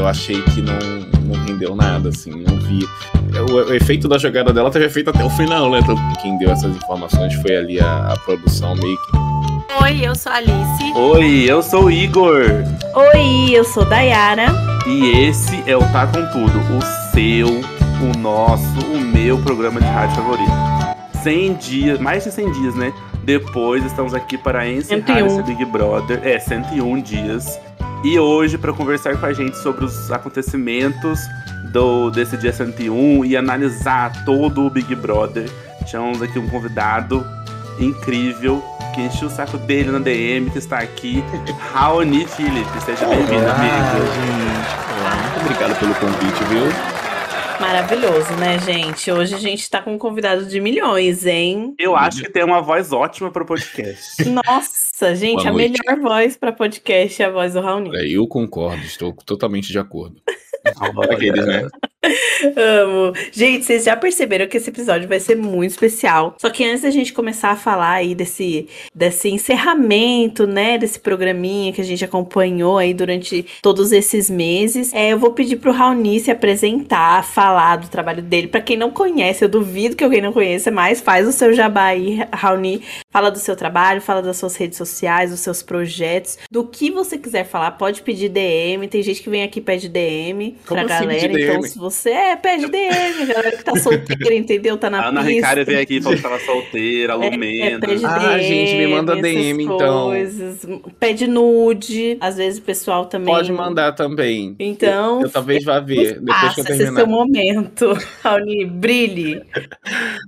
eu achei que não, não rendeu nada, assim, não vi. O, o efeito da jogada dela teve efeito até o final, né? Tanto que quem deu essas informações foi ali a, a produção meio que. Oi, eu sou a Alice. Oi, eu sou o Igor. Oi, eu sou Dayara. E esse é o Tá Com Tudo, o seu, o nosso, o meu programa de rádio favorito. 100 dias, mais de 100 dias, né? Depois estamos aqui para encerrar 101. esse Big Brother. É, 101 dias. E hoje, para conversar com a gente sobre os acontecimentos do, desse dia 101 e analisar todo o Big Brother, chamamos aqui um convidado incrível que encheu o saco dele na DM, que está aqui, Raoni Felipe. Seja bem-vindo, amigo. gente. Olá, muito obrigado pelo convite, viu? Maravilhoso, né, gente? Hoje a gente tá com um convidado de milhões, hein? Eu acho que tem uma voz ótima para o podcast. Nossa, gente, Boa a noite. melhor voz pra podcast é a voz do Raoni. É, eu concordo, estou totalmente de acordo. Olha, Aqueles, né? Amo. Gente, vocês já perceberam que esse episódio vai ser muito especial. Só que antes da gente começar a falar aí desse, desse encerramento, né, desse programinha que a gente acompanhou aí durante todos esses meses, é, eu vou pedir pro Raoni se apresentar, falar do trabalho dele. Pra quem não conhece, eu duvido que alguém não conheça, mas faz o seu jabá aí, Raoni. Fala do seu trabalho, fala das suas redes sociais, dos seus projetos, do que você quiser falar. Pode pedir DM, tem gente que vem aqui e pede DM Como pra assim galera. Então, se você é, pede DM, galera que tá solteira, entendeu? Tá na A Ana pista. Ricária veio aqui e falou que estava solteira, É, Lumena. pede Ah, gente, me manda DM, então. Pede nude. Às vezes o pessoal também. Pode mandar também. Então, Eu, eu talvez vá ver, depois que Passa eu esse é terminar. seu momento, Raoni, brilhe.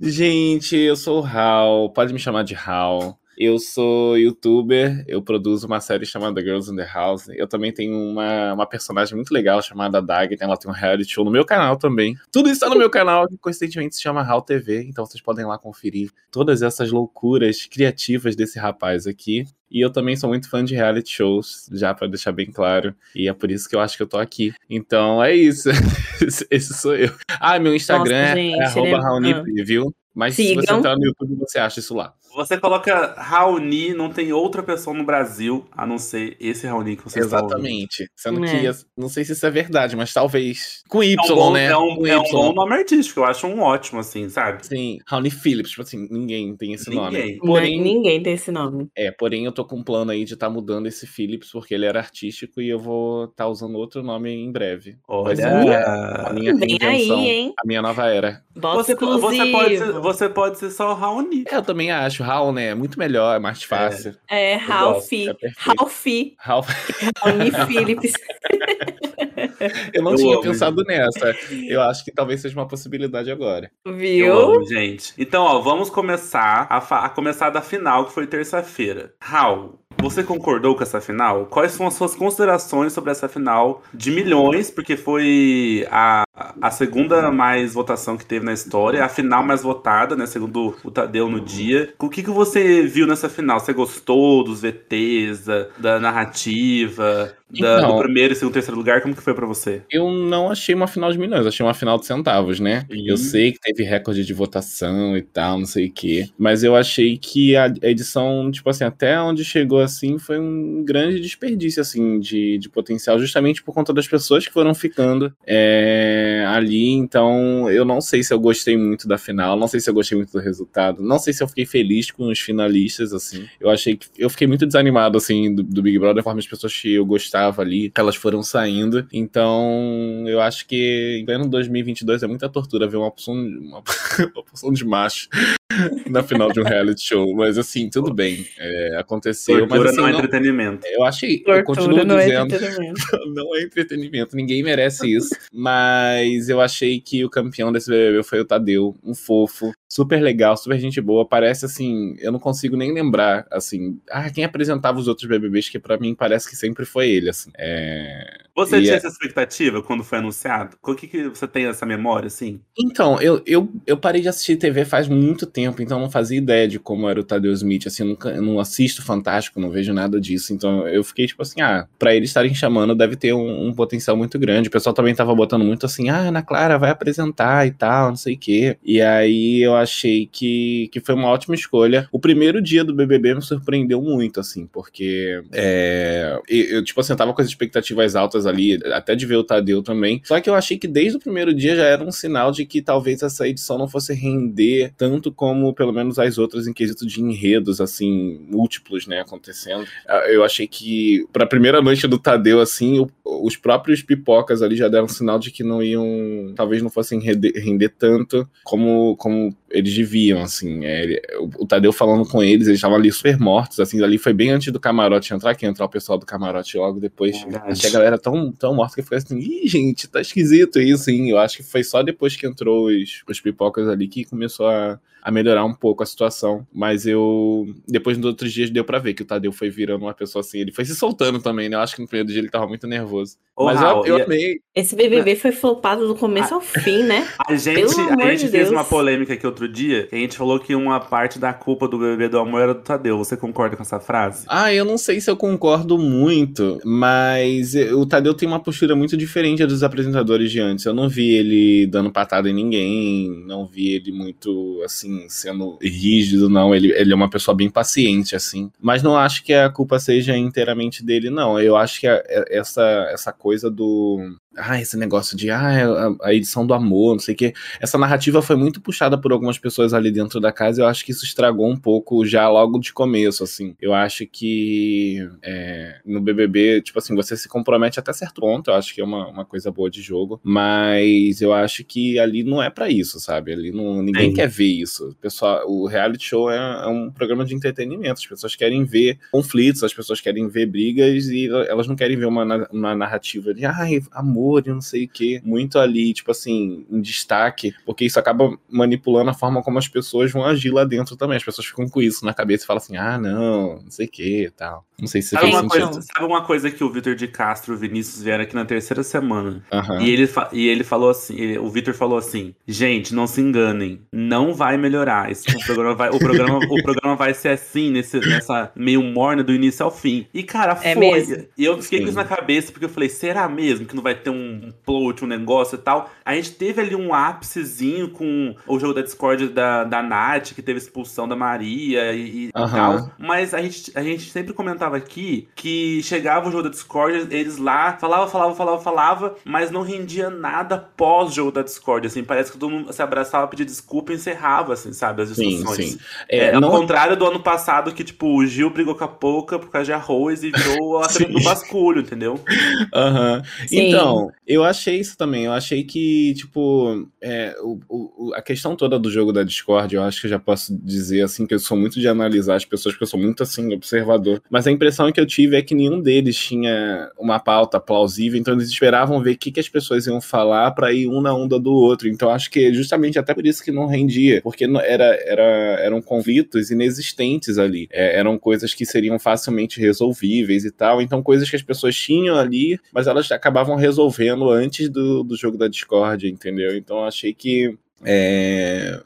Gente, eu sou o Hal, pode me chamar de Hal. Eu sou youtuber, eu produzo uma série chamada Girls in the House. Eu também tenho uma, uma personagem muito legal chamada Dag, ela tem um reality show no meu canal também. Tudo isso tá no meu canal, que coincidentemente se chama Hal TV, então vocês podem lá conferir todas essas loucuras criativas desse rapaz aqui. E eu também sou muito fã de reality shows, já pra deixar bem claro. E é por isso que eu acho que eu tô aqui. Então é isso. Esse- sou eu. Ah, meu Instagram Nossa, é- gente, é arroba Raoni viu? Mas se você Sigam. entrar no YouTube, você acha isso lá. Você coloca Raoni, não tem outra pessoa no Brasil a não ser esse Raoni que ouvindo. Exatamente. Sendo É. que, não sei se isso é verdade, mas talvez. Com Y, É um, bom, né? é, um, Com é um bom nome artístico, eu acho um ótimo, assim, sabe? Sim, Raoni Phillips, tipo assim, ninguém tem esse nome. Ninguém. Porém, Ninguém tem esse nome. é, porém eu tô com um plano aí de estar mudando esse Phillips, porque ele era artístico e eu vou estar usando outro nome em breve. Ser a Olha. minha Vem reinvenção, aí, hein? a minha nova era. Você, você, pode ser, você pode ser só o Raoni. É, eu também acho, Raul, né? É muito melhor, é mais fácil. É, Ralph. gosto, é perfeito. Ralph. Raul, Raoni Phillips. eu não Eu tinha amo, pensado nessa. Eu acho que talvez seja uma possibilidade agora. Eu Viu? amo, gente. Então, ó, vamos começar a, a começar da final, que foi terça-feira. Raul, você concordou com essa final? Quais são as suas considerações sobre essa final de milhões? Porque foi a, a segunda mais votação que teve na história, a final mais votada, né? Segundo o Tadeu no dia. O que, que você viu nessa final? Você gostou dos VTs, da, da narrativa, da- Então. do primeiro, segundo, terceiro lugar? Como que foi pra você? Eu não achei uma final de milhões, achei uma final de centavos, né? Ih. Eu sei que teve recorde de votação e tal, não sei o quê. Mas eu achei que a a edição, tipo assim, até onde chegou assim, foi um grande desperdício, assim, de, de potencial, justamente por conta das pessoas que foram ficando é, ali. Então, eu não sei se eu gostei muito da final, não sei se eu gostei muito do resultado, não sei se eu fiquei feliz com os finalistas, assim. Eu achei que. Eu fiquei muito desanimado, assim, do, do Big Brother, da forma as pessoas que eu gostava ali, elas foram saindo. Então, eu acho que em pleno 2022 é muita tortura ver uma porção, uma, uma porção de macho na final de um reality show. Mas, assim, tudo bem. é, aconteceu. Tortura mas, assim, não é entretenimento. eu achei. eu continuo Tortura não é dizendo entretenimento. não é entretenimento, ninguém merece isso. Mas eu achei que o campeão desse BBB foi o Tadeu, um fofo, super legal, super gente boa. Parece assim, eu não consigo nem lembrar, assim, ah, quem apresentava os outros BBBs, que pra mim parece que sempre foi ele, assim. É... Você E tinha é- essa expectativa quando foi anunciado? O que, que você tem essa memória, assim? Então, eu, eu, eu parei de assistir TV faz muito tempo, então não fazia ideia de como era o Tadeu Smith. Assim, eu, nunca, eu não assisto Fantástico, não vejo nada disso. Então eu fiquei tipo assim, ah, pra eles estarem chamando deve ter um, um potencial muito grande. O pessoal também tava botando muito assim, ah, Ana Clara vai apresentar e tal, não sei o quê. E aí eu achei que, que foi uma ótima escolha. O primeiro dia do BBB me surpreendeu muito, assim, porque é, eu, tipo assim, eu tava com as expectativas altas ali, até de ver o Tadeu também. Só que eu achei que desde o primeiro dia já era um sinal de que talvez essa edição não fosse render tanto como, pelo menos, as outras em quesito de enredos, assim, múltiplos, né, acontecendo. Eu achei que, pra primeira noite do Tadeu, assim, o, os próprios pipocas ali já deram um sinal de que não iam, talvez não fossem render, render tanto como, como eles deviam, assim. É, ele, o, o, Tadeu falando com eles, eles estavam ali super mortos, assim, ali foi bem antes do camarote entrar, que entrar o pessoal do camarote logo depois. Verdade. Achei a galera tão, tão morta que foi assim, ih, gente, tá esquisito isso, hein? Eu acho que foi só depois que entrou os, os pipocas ali que começou a, a melhorar um pouco a situação. Mas eu. Depois nos outros dias deu para ver que o Tadeu foi virando uma pessoa assim. Ele foi se soltando também, né? Eu acho que no primeiro dia ele tava muito nervoso. Ô, Mas Raul, eu, eu amei. Esse BBB foi flopado do começo a, ao fim, né? A gente, a gente de fez uma polêmica aqui outro dia. A gente falou que uma parte da culpa do BBB do amor era do Tadeu. Você concorda com essa frase? Ah, eu não sei se eu concordo muito. Mas o Tadeu tem uma postura muito diferente dos apresentadores de antes. Eu não vi ele dando patada em ninguém. Não vi ele muito, assim assim, sendo rígido, não. Ele, ele é uma pessoa bem paciente, assim. Mas não acho que a culpa seja inteiramente dele, não. Eu acho que a, essa, essa coisa do ah, esse negócio de ah, é a, edição do amor, não sei o que. Essa narrativa foi muito puxada por algumas pessoas ali dentro da casa. Eu acho que isso estragou um pouco já logo de começo, assim. Eu acho que é, no BBB, tipo assim, você se compromete até certo ponto. Eu acho que é uma, uma coisa boa de jogo. Mas eu acho que ali não é para isso, sabe? Ali não, ninguém quer ver isso. O, pessoal, o reality show é, é, um programa de entretenimento. As pessoas querem ver conflitos, as pessoas querem ver brigas e elas não querem ver uma, uma narrativa de ai, amor e não sei o que, muito ali, tipo assim, em destaque, porque isso acaba manipulando a forma como as pessoas vão agir lá dentro também. As pessoas ficam com isso na cabeça e falam assim, ah, não, não sei o que e tal. Não sei se sabe uma, coisa, sabe uma coisa que o Vitor de Castro e o Vinícius vieram aqui na terceira semana? Uhum. E, ele e ele falou assim: ele, o Vitor falou assim: gente, não se enganem, não vai melhorar. Esse, o, programa vai, o, programa, o programa vai ser assim, nesse, nessa meio morna do início ao fim. E, cara, é foi. Mesmo? E eu fiquei Sim. com isso na cabeça, porque eu falei: será mesmo que não vai ter um plot, um negócio e tal? A gente teve ali um ápicezinho com o jogo da Discord da, da Nath, que teve expulsão da Maria e, e uhum. tal. Mas a gente, a gente sempre comentava comentava aqui que chegava o jogo da Discord, eles lá falava, falava, falava, falava, mas não rendia nada pós jogo da Discord, assim, parece que todo mundo se abraçava, pedia desculpa e encerrava, assim, sabe, as discussões. Sim, sim. É, é, não... Ao contrário do ano passado que, tipo, o Gil brigou com a Pouca por causa de arroz e virou a treta do basculho, entendeu? Aham. Uhum. Então, eu achei isso também, eu achei que, tipo, é, o, o, a questão toda do jogo da Discord, eu acho que eu já posso dizer, assim, que eu sou muito de analisar as pessoas, porque eu sou muito, assim, observador, mas a impressão que eu tive é que nenhum deles tinha uma pauta plausível, então eles esperavam ver o que, que as pessoas iam falar para ir um na onda do outro. Então acho que justamente até por isso que não rendia, porque era, era, eram conflitos inexistentes ali. É, eram coisas que seriam facilmente resolvíveis e tal. Então coisas que as pessoas tinham ali, mas elas acabavam resolvendo antes do, do jogo da Discord, entendeu? Então achei que. É,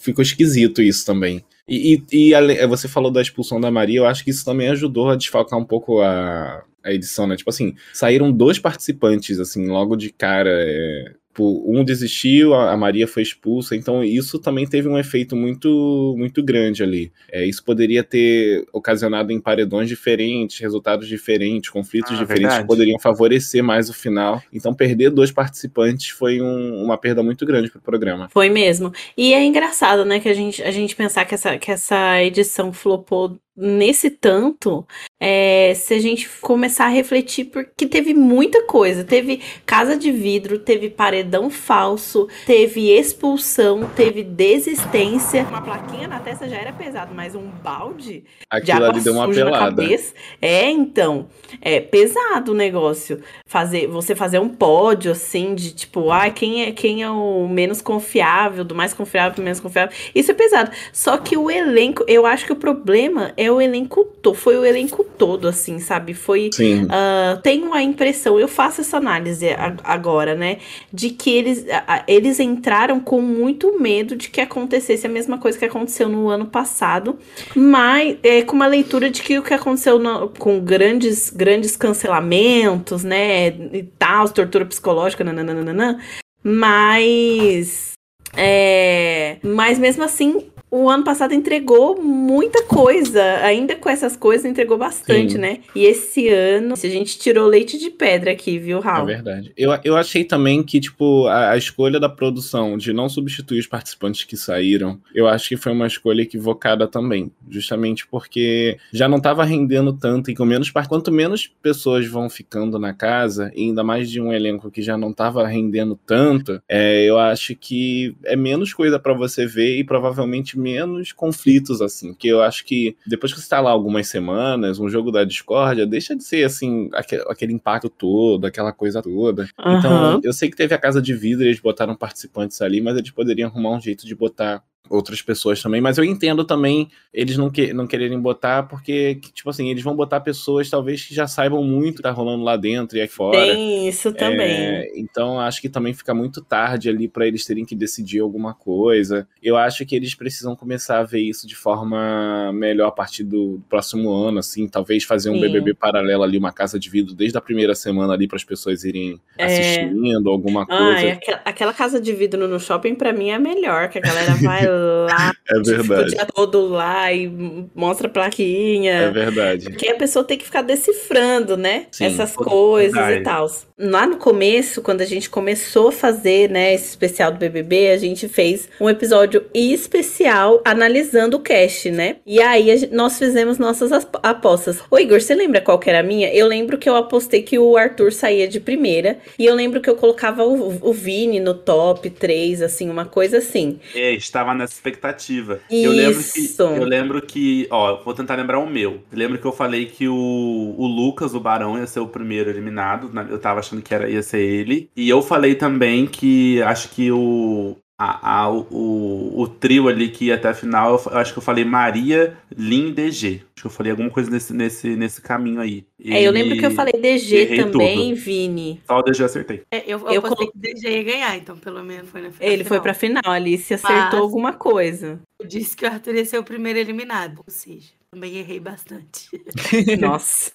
ficou esquisito isso também. E, e, e, você falou da expulsão da Maria, eu acho que isso também ajudou a desfalcar um pouco a, a edição, né? Tipo assim, saíram dois participantes, assim, logo de cara. É, um desistiu, a Maria foi expulsa, então isso também teve um efeito muito, muito grande ali. É, isso poderia ter ocasionado em paredões diferentes, resultados diferentes, conflitos ah, diferentes verdade. que poderiam favorecer mais o final. Então, perder dois participantes foi um, uma perda muito grande para o programa. Foi mesmo. E é engraçado, né, que a gente, a gente pensar que essa, que essa edição flopou nesse tanto, é, se a gente começar a refletir, porque teve muita coisa. Teve casa de vidro, teve paredão falso, teve expulsão, teve desistência. Uma plaquinha na testa já era pesado, mas um balde Aquilo de água ali deu uma pelada. cabeça. É, então, é pesado o negócio. Fazer, você fazer um pódio assim de tipo, ah, quem é quem é o menos confiável, do mais confiável pro menos confiável. Isso é pesado. Só que o elenco, eu acho que o problema é o elenco todo, foi o elenco todo, assim, sabe? Foi. Uh, tenho a impressão, eu faço essa análise agora, né? De que eles, eles entraram com muito medo de que acontecesse a mesma coisa que aconteceu no ano passado, mas é, com uma leitura de que o que aconteceu no, com grandes, grandes cancelamentos, né? E tal, tortura psicológica, nananana, mas É, mas mesmo assim, o ano passado entregou muita coisa. Ainda com essas coisas, entregou bastante, Sim. né? E esse ano, a gente tirou leite de pedra aqui, viu, É Raul? verdade. Eu, eu achei também que, tipo, a, a escolha da produção de não substituir os participantes que saíram, eu acho que foi uma escolha equivocada também. Justamente porque já não tava rendendo tanto e com menos quanto menos pessoas vão ficando na casa, e ainda mais de um elenco que já não tava rendendo tanto, é, eu acho que é menos coisa pra você ver e provavelmente menos conflitos, assim. Porque eu acho que depois que você tá lá algumas semanas, um jogo da discórdia deixa de ser, assim, aque- aquele impacto todo, aquela coisa toda. Então, Aham. eu sei que teve a casa de vidro, eles botaram participantes ali, mas eles poderiam arrumar um jeito de botar outras pessoas também. Mas eu entendo também eles não, que, não quererem botar, porque, que, tipo assim, eles vão botar pessoas talvez que já saibam muito o que tá rolando lá dentro e aí fora. Tem isso também. É, então acho que também fica muito tarde ali pra eles terem que decidir alguma coisa. Eu acho que eles precisam começar a ver isso de forma melhor a partir do próximo ano, assim, talvez fazer um Sim. BBB paralelo ali, uma casa de vidro desde a primeira semana ali para as pessoas irem É. assistindo alguma Ai, coisa. aquela, aquela casa de vidro no shopping, pra mim, é melhor, que a galera vai lá, É fica o verdade. dia todo lá e mostra a plaquinha. É verdade. Porque a pessoa tem que ficar decifrando, né? Sim. Essas coisas Verdade. e tal. Lá no começo, quando a gente começou a fazer, né, esse especial do BBB, a gente fez um episódio especial analisando o cast, né? E aí a gen- nós fizemos nossas as- apostas. Ô Igor, você lembra qual que era a minha? Eu lembro que eu apostei que o Arthur saía de primeira. E eu lembro que eu colocava o, o Vini no top 3, assim, uma coisa assim. É, estava nessa expectativa. Eu lembro que. Isso. Eu lembro que. Ó, vou tentar lembrar o meu. Eu lembro que eu falei que o, o Lucas, o Barão, ia ser o primeiro eliminado. Eu tava achando que era, ia ser ele. E eu falei também que acho que o. A, a- o, o trio ali que ia até a final, eu, acho que eu falei Maria, Lin e DG. Acho que eu falei alguma coisa nesse, nesse, nesse caminho aí. É, eu lembro que eu E falei DG também, tudo. Vini. Só o DG eu acertei. É, eu, eu, Eu apostei colo- que o DJ ia ganhar, então pelo menos foi na final. Ele foi pra final, Alice acertou Mas- alguma coisa. Eu disse que o Arthur ia ser o primeiro eliminado. Ou seja, também errei bastante. Nossa.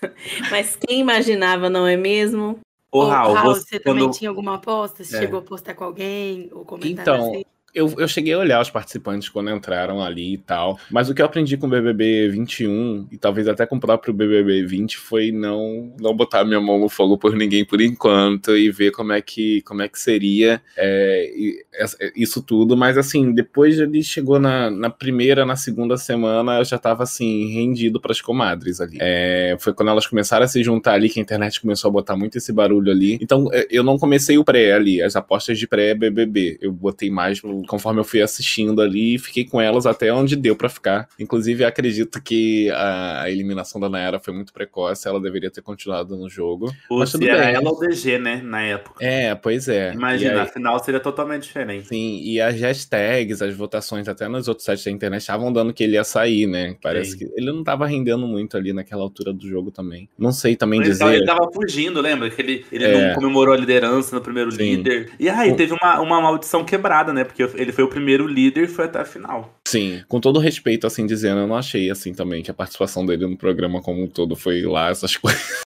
Mas quem imaginava, não é mesmo? Ô, Raul, Raul, você, quando... também tinha alguma aposta? Você É. chegou a postar com alguém? Ou comentar Então, assim? Eu, eu cheguei a olhar os participantes quando entraram ali e tal. Mas o que eu aprendi com o BBB 21 e talvez até com o próprio BBB 20 foi não não botar minha mão no fogo por ninguém por enquanto e ver como é que como é que seria é, isso tudo. Mas assim, depois ele chegou na, na primeira, na segunda semana, eu já tava assim rendido pras comadres ali. É, foi quando elas começaram a se juntar ali que a internet começou a botar muito esse barulho ali. Então é, eu não comecei o pré ali, as apostas de pré BBB. Eu botei mais no- conforme eu fui assistindo ali fiquei com elas até onde deu pra ficar. Inclusive, acredito que a, a eliminação da Nayara foi muito precoce, ela deveria ter continuado no jogo. Mas Se tudo era bem. ela ou DG, né? Na época. É, pois é. Imagina, aí- afinal seria totalmente diferente. Sim, e as hashtags, as votações até nos outros sites da internet estavam dando que ele ia sair, né? Parece Sim. que ele não tava rendendo muito ali naquela altura do jogo também. Não sei também tava, dizer. ele tava fugindo, lembra? Que ele, ele É. não comemorou a liderança no primeiro Sim. líder. E aí, teve uma, uma maldição quebrada, né? Porque ele foi o primeiro líder e foi até a final. Sim, com todo respeito, assim, dizendo, eu não achei assim também que a participação dele no programa como um todo foi lá, essas coisas.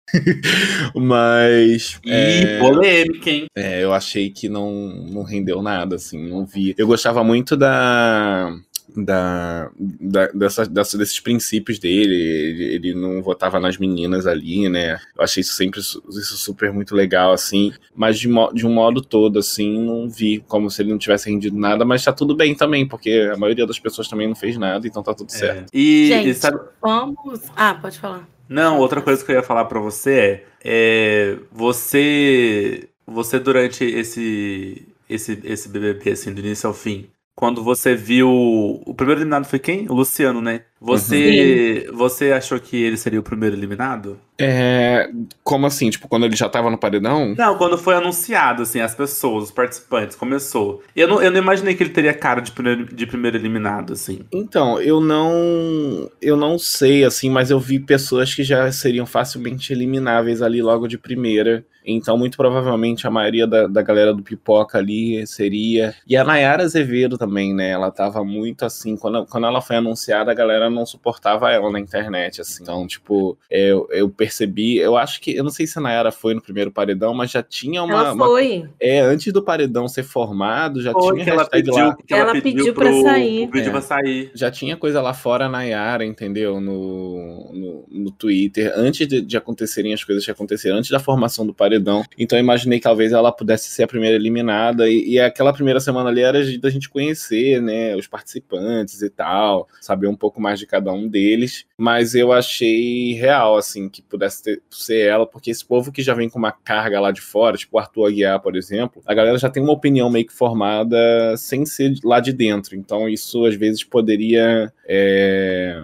Mas. E é, polêmica, hein? é, eu achei que não, não rendeu nada, assim, não vi. Eu gostava muito da. Da, da, dessa, dessa- desses princípios dele, ele, ele não votava nas meninas ali, né? Eu achei isso sempre isso super muito legal, assim, mas de, mo- de um modo todo, assim, não vi como se ele não tivesse rendido nada, mas tá tudo bem também, porque a maioria das pessoas também não fez nada, então tá tudo certo. É. E, Gente. e sabe. Vamos. Ah, pode falar. Não, outra coisa que eu ia falar pra você é, é você você durante esse esse esse BBB assim do início ao fim, quando você viu o primeiro eliminado foi quem? O Luciano, né? Você você achou que ele seria o primeiro eliminado? É, como assim? Tipo, quando ele já tava no paredão? Não, quando foi anunciado assim as pessoas, os participantes, começou. Eu não, eu não imaginei que ele teria cara de primeiro, de primeiro eliminado assim. Então, eu não. Eu não sei, assim, mas eu vi pessoas que já seriam facilmente elimináveis ali logo de primeira. Então, muito provavelmente, a maioria da, da galera do Pipoca ali seria. E a Nayara Azevedo também, né? Ela tava muito assim. Quando, quando ela foi anunciada, a galera galera não suportava ela na internet, assim. Então, tipo, eu, eu percebi, eu acho que, eu não sei se a Nayara foi no primeiro paredão, mas já tinha uma. Ela foi. Uma, é, antes do paredão ser formado, já Foi tinha que ela pediu, lá. que ela, Ela pediu, pediu pra pro- sair. Vídeo É. pra sair. Já tinha coisa lá fora na Yara, entendeu? No, no, no Twitter, antes de, de acontecerem as coisas que aconteceram, antes da formação do paredão. Então eu imaginei que talvez ela pudesse ser a primeira eliminada. E, e aquela primeira semana ali era de- da gente conhecer, né? Os participantes e tal, saber um pouco mais de cada um deles. Mas eu achei real, assim, que pudesse ter- ser ela, porque esse povo que já vem com uma carga lá de fora, tipo o Arthur Aguiar, por exemplo, a galera já tem uma opinião meio que formada sem ser lá de dentro. Então isso às vezes poderia. é,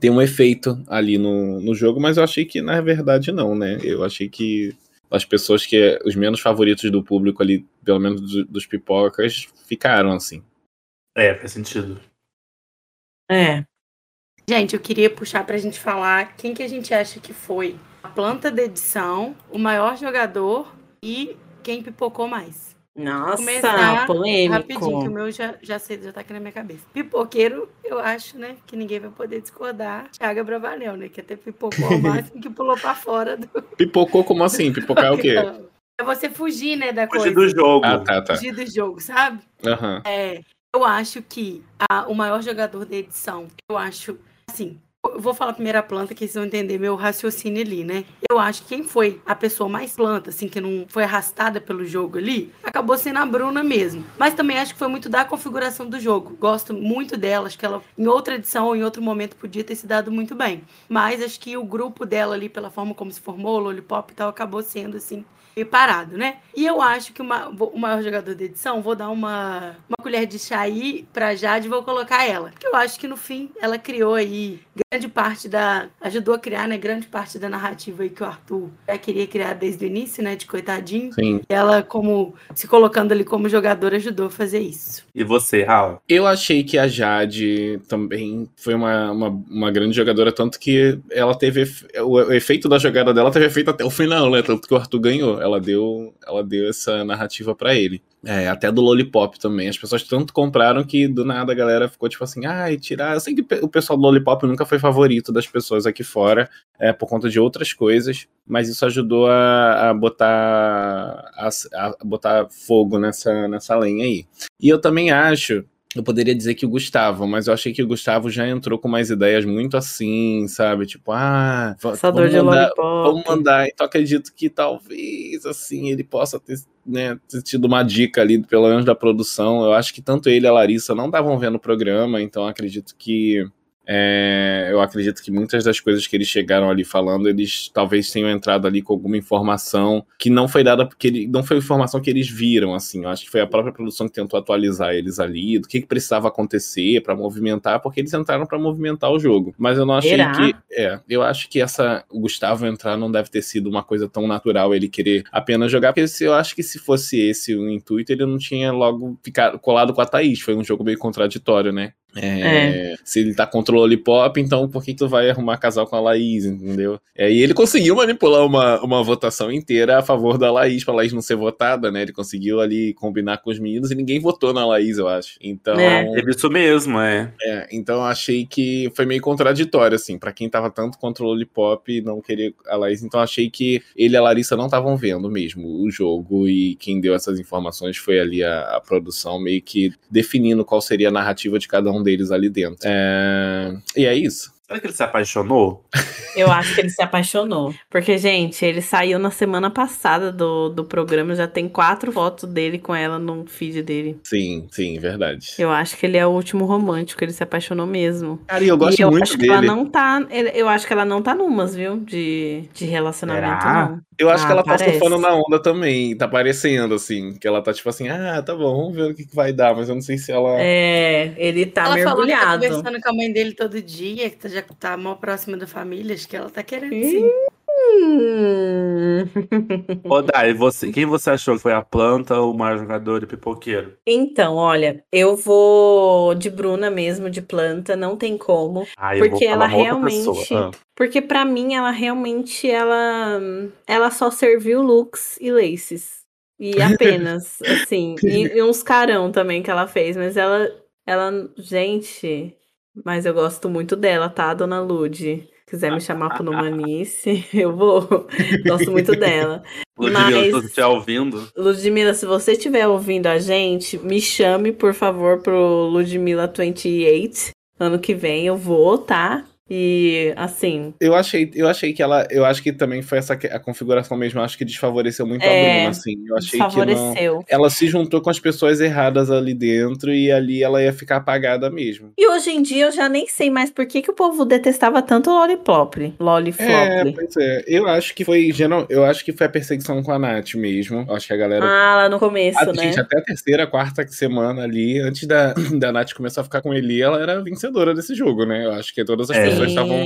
ter um efeito ali no, no jogo, mas eu achei que na verdade não, né? Eu achei que as pessoas que os menos favoritos do público ali, pelo menos do- dos pipocas, ficaram assim. É, faz sentido. É. Gente, eu queria puxar pra gente falar quem que a gente acha que foi a planta da edição, o maior jogador e quem pipocou mais. Nossa, Começar polêmico. Rapidinho, que o meu já, já sei, já tá aqui na minha cabeça. Pipoqueiro, eu acho, né, que ninguém vai poder discordar. Thiago Bravanel, né, que até pipocou ao máximo que pulou pra fora do... Pipocou como assim? Pipocar o quê? É você fugir, né, da Fugir coisa. do jogo. Ah, tá, tá. Fugir do jogo, sabe? Aham. É, eu acho que a- o maior jogador da edição, eu acho, assim, vou falar a planta, que vocês vão entender meu raciocínio ali, né? Eu acho que quem foi a pessoa mais planta, assim, que não foi arrastada pelo jogo ali, acabou sendo a Bruna mesmo. Mas também acho que foi muito da configuração do jogo. Gosto muito dela, acho que ela, em outra edição ou em outro momento, podia ter se dado muito bem. Mas acho que o grupo dela ali, pela forma como se formou, Lollipop e tal, acabou sendo, assim, meio parado, né? E eu acho que uma- o maior jogador da edição, vou dar uma, uma colher de chá aí pra Jade e vou colocar ela. Porque eu acho que no fim ela criou aí grande parte da. ajudou a criar, né? Grande parte da narrativa aí que o Arthur já queria criar desde o início, né? De coitadinho. Sim. Ela, como se colocando ali como jogadora, ajudou a fazer isso. E você, Raul? Eu achei que a Jade também foi uma, uma, uma grande jogadora, tanto que ela teve. O, o efeito da jogada dela teve efeito até o final, né? Tanto que o Arthur ganhou. Ela deu, ela deu essa narrativa pra ele. É, até do Lollipop também. As pessoas tanto compraram que do nada a galera ficou tipo assim, ai, tirar. Eu sei que o pessoal do Lollipop nunca foi favorito das pessoas aqui fora, é, por conta de outras coisas, mas isso ajudou a, a botar a, a botar fogo nessa, nessa lenha aí. E eu também acho. Eu poderia dizer que o Gustavo, mas eu achei que o Gustavo já entrou com mais ideias muito assim, sabe? Tipo, ah, va- Passador de mandar. Vamos mandar. Então acredito que talvez, assim, ele possa ter, né, ter tido uma dica ali, pelo menos da produção. Eu acho que tanto ele e a Larissa não estavam vendo o programa, então acredito que. É, eu acredito que muitas das coisas que eles chegaram ali falando, eles talvez tenham entrado ali com alguma informação que não foi dada porque ele, não foi informação que eles viram, assim. Eu acho que foi a própria produção que tentou atualizar eles ali, do que, que precisava acontecer para movimentar, porque eles entraram para movimentar o jogo. Mas eu não achei Será? que é, eu acho que essa o Gustavo entrar não deve ter sido uma coisa tão natural ele querer apenas jogar, porque se, eu acho que se fosse esse o intuito, ele não tinha logo ficado colado com a Thaís. Foi um jogo meio contraditório, né? É, Se ele tá contra o Lollipop, então por que tu vai arrumar casal com a Laís, entendeu? É, e ele conseguiu manipular uma, uma votação inteira a favor da Laís, pra Laís não ser votada, né? Ele conseguiu ali combinar com os meninos e ninguém votou na Laís, eu acho. Então. É. Teve isso mesmo, é. É, então eu achei que foi meio contraditório, assim, pra quem tava tanto contra o Lollipop e não querer a Laís, então eu achei que ele e a Larissa não estavam vendo mesmo o jogo e quem deu essas informações foi ali a, a produção, meio que definindo qual seria a narrativa de cada um deles ali dentro. É, E é isso. Será que ele se apaixonou? Eu acho que ele se apaixonou. Porque, gente, ele saiu na semana passada do, do programa, já tem quatro fotos dele com ela no feed dele. Sim, sim, verdade. Eu acho que ele é o último romântico, ele se apaixonou mesmo. Cara, e eu gosto e eu muito acho que dele. ela não tá. Eu acho que ela não tá numas, viu? De, de relacionamento, Será? não. Eu acho Ah, que ela tá parece. surfando na onda também, tá parecendo assim, que ela tá tipo assim, ah, tá bom, vamos ver o que, que vai dar, mas eu não sei se ela. É, ele tá ela falou que tá mergulhado. conversando com a mãe dele todo dia, que tá- já tá mó próxima da família, acho que ela tá querendo sim. Hum. Ô, Dai, você, quem você achou que foi a planta ou o maior jogador de pipoqueiro? Então, olha, eu vou de Bruna mesmo, de planta, não tem como. Ah, Porque ela realmente-. Ah. Porque pra mim ela realmente ela ela só serviu looks e laces. E apenas, assim, e, e uns carão também que ela fez, mas ela ela, gente, Mas eu gosto muito dela, tá, dona Lud? Quiser me chamar pro Numanice, eu vou. Gosto muito dela. Ludmilla, Mas, se você estiver ouvindo. Ludmilla, se você estiver ouvindo a gente, me chame, por favor, pro Ludmilla 28. Ano que vem eu vou, tá? E assim. Eu achei, eu achei que ela. Eu acho que também foi essa a configuração mesmo. Acho que desfavoreceu muito é, a Bruna, assim. Eu achei que não. Ela se juntou com as pessoas erradas ali dentro e ali ela ia ficar apagada mesmo. E hoje em dia eu já nem sei mais por que, que o povo detestava tanto o Lollipop. Lollipop. É, pois é. Eu acho que foi. Geral, eu acho que foi a perseguição com a Nath mesmo. Acho que a galera. Ah, lá no começo, a, né? Gente, até a terceira, quarta semana ali, antes da, da Nath começar a ficar com ele, ela era vencedora desse jogo, né? Eu acho que todas as é. pessoas estavam.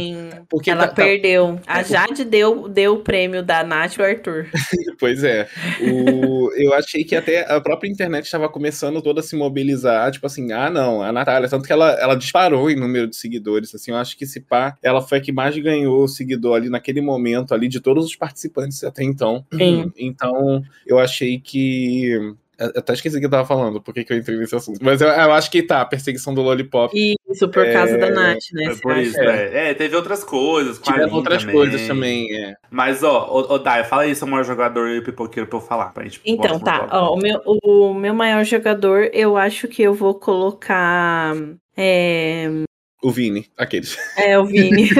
Porque ela tá, tá perdeu. Tá... A Jade deu, deu o prêmio da Nath e o Arthur. pois é. O... eu achei que até a própria internet estava começando toda a se mobilizar, tipo assim, ah, não, a Natália, tanto que ela, ela disparou em número de seguidores, assim, eu acho que esse pá, ela foi a que mais ganhou seguidor ali naquele momento ali de todos os participantes até então. Sim. Então, eu achei que eu até esqueci o que eu tava falando, por que, que eu entrei nesse assunto. Mas eu, eu, acho que tá, a perseguição do Lollipop. Isso, por é... causa da Nath, né? É por isso, é. é. teve outras coisas. Tiveram outras também. coisas também, é. Mas, ó, ó, ó Dai, fala aí seu maior jogador e o pipoqueiro pra eu falar. Pra gente então, tá. Ó, o, meu, o meu maior jogador, eu acho que eu vou colocar. É... O Vini, aqueles. É, o Vini.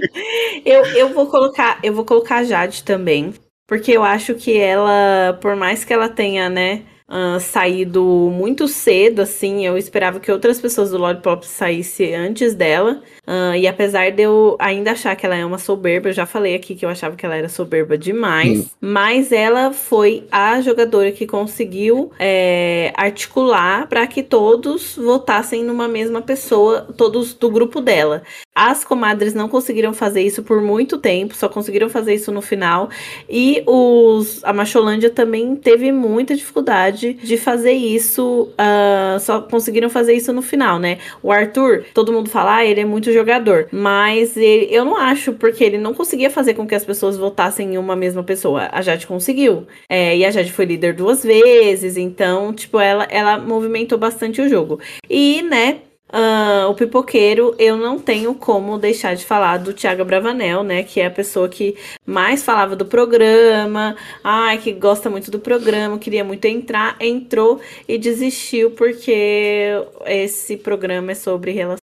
eu, eu vou colocar, eu vou colocar a Jade também. Porque eu acho que ela, por mais que ela tenha, né, uh, saído muito cedo, assim. Eu esperava que outras pessoas do Lollipop saíssem antes dela. Uh, e apesar de eu ainda achar que ela é uma soberba, eu já falei aqui que eu achava que ela era soberba demais. Hum. Mas ela foi a jogadora que conseguiu é, articular para que todos votassem numa mesma pessoa, todos do grupo dela. As comadres não conseguiram fazer isso por muito tempo, só conseguiram fazer isso no final. E os, a Macholândia também teve muita dificuldade de fazer isso, uh, só conseguiram fazer isso no final, né? O Arthur, todo mundo fala, ah, ele é muito jogador, mas ele, eu não acho, porque ele não conseguia fazer com que as pessoas votassem em uma mesma pessoa. A Jade conseguiu. É, e a Jade foi líder duas vezes, então, tipo, ela, ela movimentou bastante o jogo. E, né, Uh, o pipoqueiro, eu não tenho como deixar de falar do Thiago Bravanel, né? Que é a pessoa que mais falava do programa, ai, que gosta muito do programa, queria muito entrar, entrou e desistiu porque esse programa é sobre relação,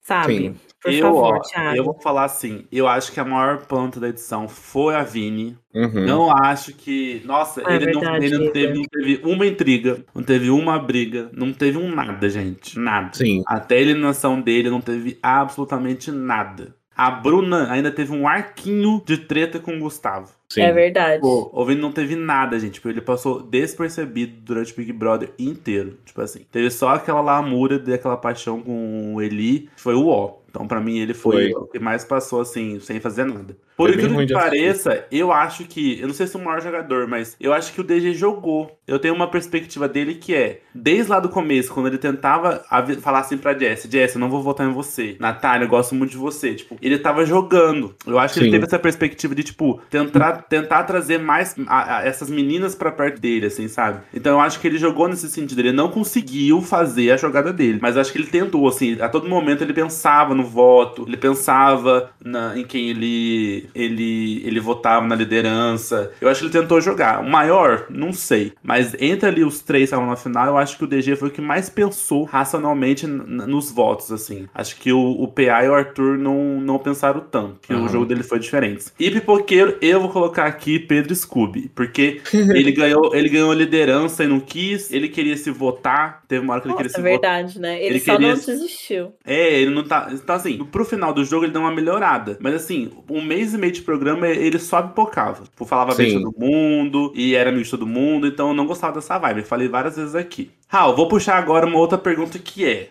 sabe? Sim. Por eu, favor, ó. Eu vou falar assim, eu acho que a maior planta da edição foi a Vini. Uhum. Não acho que. Nossa, é ele, verdade, não, ele não, teve, não, teve, uma intriga, não teve uma briga, não teve um nada, gente. Nada. Sim. Até a eliminação dele não teve absolutamente nada. A Bruna ainda teve um arquinho de treta com o Gustavo. Sim. É verdade. Pô, o Vini não teve nada, gente. Tipo, ele passou despercebido durante o Big Brother inteiro. Tipo assim, teve só aquela lamúria daquela paixão com o Eli. Foi o ó. Então, para mim, ele foi, foi, o que mais passou, assim, sem fazer nada. Por incrível que pareça, eu acho que. Eu não sei se é o maior jogador, mas eu acho que o DG jogou. Eu tenho uma perspectiva dele que é, desde lá do começo, quando ele tentava falar assim pra Jess, Jess, eu não vou votar em você. Natália, eu gosto muito de você. Tipo, ele tava jogando. Eu acho que Sim. ele teve essa perspectiva de, tipo, tentar, tentar trazer mais a, a, essas meninas pra perto dele, assim, sabe? Então eu acho que ele jogou nesse sentido. Ele não conseguiu fazer a jogada dele. Mas eu acho que ele tentou, assim, a todo momento ele pensava no voto, ele pensava na, em quem ele ele, ele votava na liderança. Eu acho que ele tentou jogar. O maior, não sei. Mas entre ali os três que estavam na final, eu acho que o DG foi o que mais pensou racionalmente nos votos, assim. Acho que o, o PA e o Arthur não, não pensaram tanto, que uhum. o jogo dele foi diferente. E pipoqueiro, eu vou colocar aqui Pedro Scooby, porque ele ganhou, ele ganhou liderança e não quis, ele queria se votar, teve uma hora que Nossa, ele queria se votar. É verdade, né? Ele, ele só queria... não desistiu. É, ele não tá. Então, assim, pro final do jogo ele deu uma melhorada. Mas assim, um mês e meio de programa, ele só pipocava. Tipo, falava Sim. bem de todo mundo, e era amigo de todo mundo, então eu não gostava dessa vibe. Falei várias vezes aqui. Raul, vou puxar agora uma outra pergunta que é.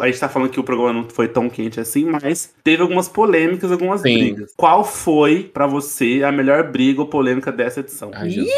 A gente tá falando que o programa não foi tão quente assim, mas teve algumas polêmicas, algumas Sim. brigas. Qual foi, para você, a melhor briga ou polêmica dessa edição? Ai, Jesus.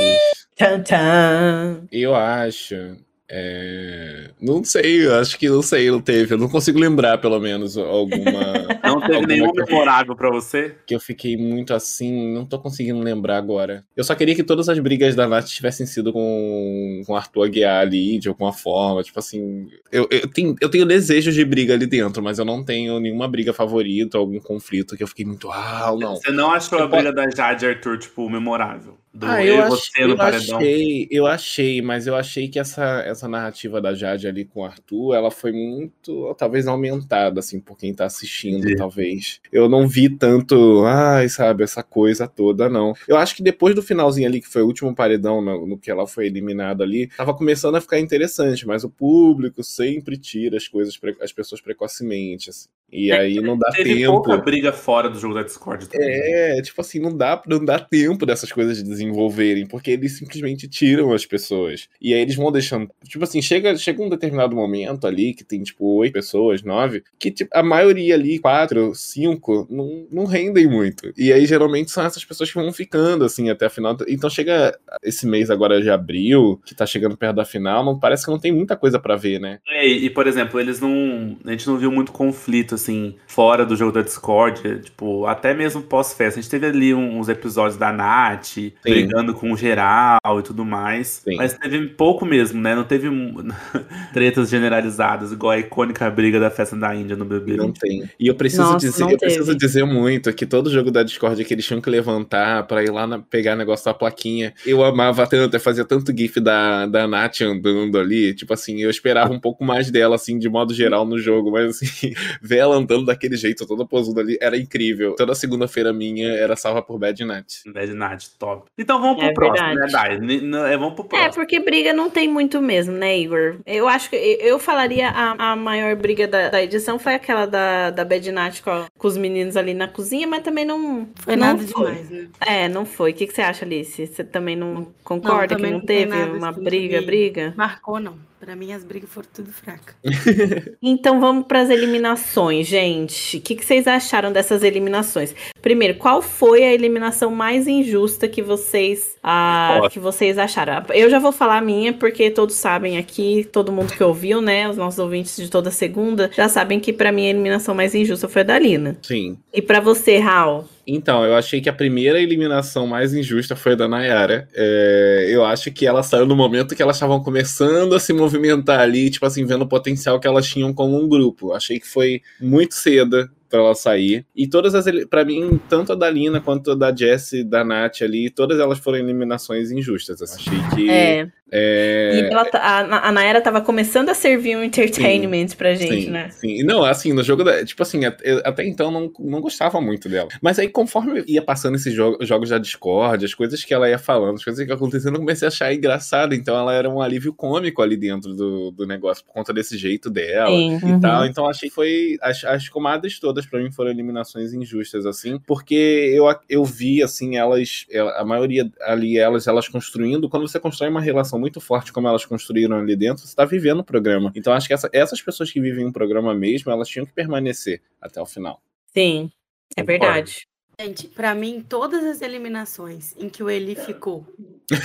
Tchan. Eu acho É... Não sei, acho que não sei, não teve. Eu não consigo lembrar, pelo menos, alguma. Não teve Alguma nenhum memorável pra você? que eu fiquei muito assim, não tô conseguindo lembrar agora. Eu só queria que todas as brigas da Nath tivessem sido com, com Arthur Aguiar ali, de alguma forma. Tipo assim, eu, eu, tenho, eu tenho desejos de briga ali dentro, mas eu não tenho nenhuma briga favorita, algum conflito que eu fiquei muito, ah, não. Você não achou a Eu briga da Jade Arthur, tipo, memorável? Do Ah, eu eu, ach- você eu achei, eu achei, mas eu achei que essa, essa narrativa da Jade ali com o Arthur, ela foi muito, talvez, aumentada, assim, por quem tá assistindo, Entendi. talvez. Eu não vi tanto, ai, sabe, essa coisa toda, não. Eu acho que depois do finalzinho ali, que foi o último paredão, no, no que ela foi eliminada ali, tava começando a ficar interessante, mas o público sempre tira as coisas, as pessoas precocemente, assim. E É, aí não dá Teve tempo. pouca briga fora do jogo da Discord também. É, tipo assim, não dá, não dá tempo dessas coisas de desenvolverem, porque eles simplesmente tiram as pessoas. E aí eles vão deixando. Tipo assim, chega, chega um determinado momento ali, que tem tipo oito pessoas, nove, que tipo, a maioria ali, quatro, cinco, não, não rendem muito. E aí geralmente são essas pessoas que vão ficando, assim, até a final. Então chega esse mês agora de abril, que tá chegando perto da final, não parece que não tem muita coisa pra ver, né? É, e, por exemplo, eles não. A gente não viu muito conflito, assim, fora do jogo da Discord. Tipo, até mesmo pós-festa. A gente teve ali uns episódios da Nath brigando com o geral e tudo mais. Sim. Mas teve pouco mesmo, né? Não teve tretas generalizadas, igual a icônica briga da festa da Índia no BB. Não tem. E eu preciso Nossa, dizer, eu preciso dizer muito que todo jogo da Discord que eles tinham que levantar pra ir lá na- pegar negócio da plaquinha. Eu amava tanto, eu fazia tanto gif da, da Nath andando ali. Tipo assim, eu esperava um pouco mais dela, assim, de modo geral no jogo. Mas assim, ver ela andando daquele jeito, toda posuda ali, era incrível. Toda segunda-feira minha era salva por Bad Nath. Bad Nath, top. Então vamos pro É próximo, verdade. né, Dai? É, vamos pro É, próximo. porque briga não tem muito mesmo, né, Igor? Eu acho que eu falaria a, a maior briga da, da edição foi aquela da, da Bad Night com, a- com os meninos ali na cozinha, mas também não. Foi não nada demais, né? É, não foi. O que, que você acha, Alice? Você também não concorda também que não não teve uma assim briga, briga? Marcou, não. Pra mim, as brigas foram tudo fracas. Então vamos para as eliminações, gente. O que, que vocês acharam dessas eliminações? Primeiro, qual foi a eliminação mais injusta que vocês ah, que vocês acharam? Eu já vou falar a minha, porque todos sabem aqui, todo mundo que ouviu, né? Os nossos ouvintes de toda segunda já sabem que para mim a eliminação mais injusta foi a da Lina. Sim. E para você, Raul? Então, eu achei que a primeira eliminação mais injusta foi a da Nayara. É, eu acho que ela saiu no momento que elas estavam começando a se movimentar ali, tipo assim, vendo o potencial que elas tinham como um grupo. Achei que foi muito cedo pra ela sair. E todas as, pra mim, tanto a da Lina quanto a da Jessie da Nath ali, todas elas foram eliminações injustas. assim. Achei que. É. é, E ela, tá- a, a Nayara tava começando a servir um entertainment pra gente, sim, né? Sim, não, assim, no jogo da. Tipo assim, até então não, não gostava muito dela. Mas aí, conforme ia passando esses jo jogos da Discord, as coisas que ela ia falando, as coisas que iam acontecendo, eu comecei a achar engraçado. Então ela era um alívio cômico ali dentro do, do negócio, por conta desse jeito dela. Sim, E uhum. tal, então achei que foi. As, as comadas todas pra mim foram eliminações injustas, assim, porque eu, eu vi, assim, elas, ela- a maioria ali, elas, elas construindo. Quando você constrói uma relação muito forte, como elas construíram ali dentro, você tá vivendo o programa. Então acho que essa- essas pessoas que vivem o programa mesmo, elas tinham que permanecer até o final. Sim, é Concordo. verdade. Gente, pra mim, todas as eliminações em que o Eli ficou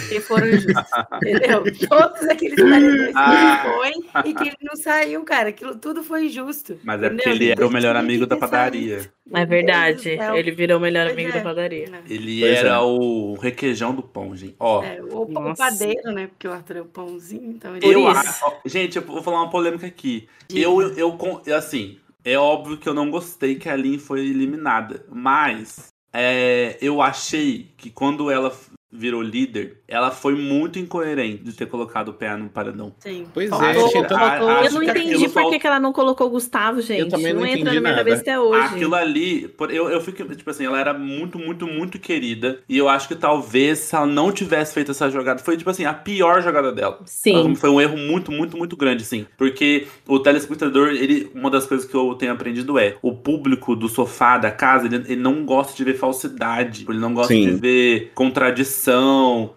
que foram injustas. entendeu? Todos aqueles paredões que Ah. ele foi e que ele não saiu, cara. Aquilo tudo foi injusto. Mas é entendeu? porque ele era o melhor amigo da ter padaria. É verdade. Ele virou o melhor Pois amigo é. da padaria. Ele Pois era é. o requeijão do pão, gente. Ó, É, o, o Nossa. padeiro, né? Porque o Arthur é o pãozinho, então ele eu isso. acho. ó, Gente, eu vou falar uma polêmica aqui. Eu, eu, con- assim, é óbvio que eu não gostei que a Lin foi eliminada, mas é, eu achei que quando ela virou líder, ela foi muito incoerente de ter colocado o pé no paredão. Sim. Pois é, Faltou- tão- faltou- Eu não entendi por que, que ela não colocou o Gustavo, gente. também não entra entendi na minha nada. cabeça até hoje. Aquilo ali, eu, eu fico, tipo assim, ela era muito, muito, muito querida. E eu acho que talvez se ela não tivesse feito essa jogada, foi, tipo assim, a pior jogada dela. Sim. Foi um erro muito, muito, muito grande, sim. Porque o telespectador, ele, uma das coisas que eu tenho aprendido é: o público do sofá da casa, ele, ele não gosta de ver falsidade, ele não gosta Sim. de ver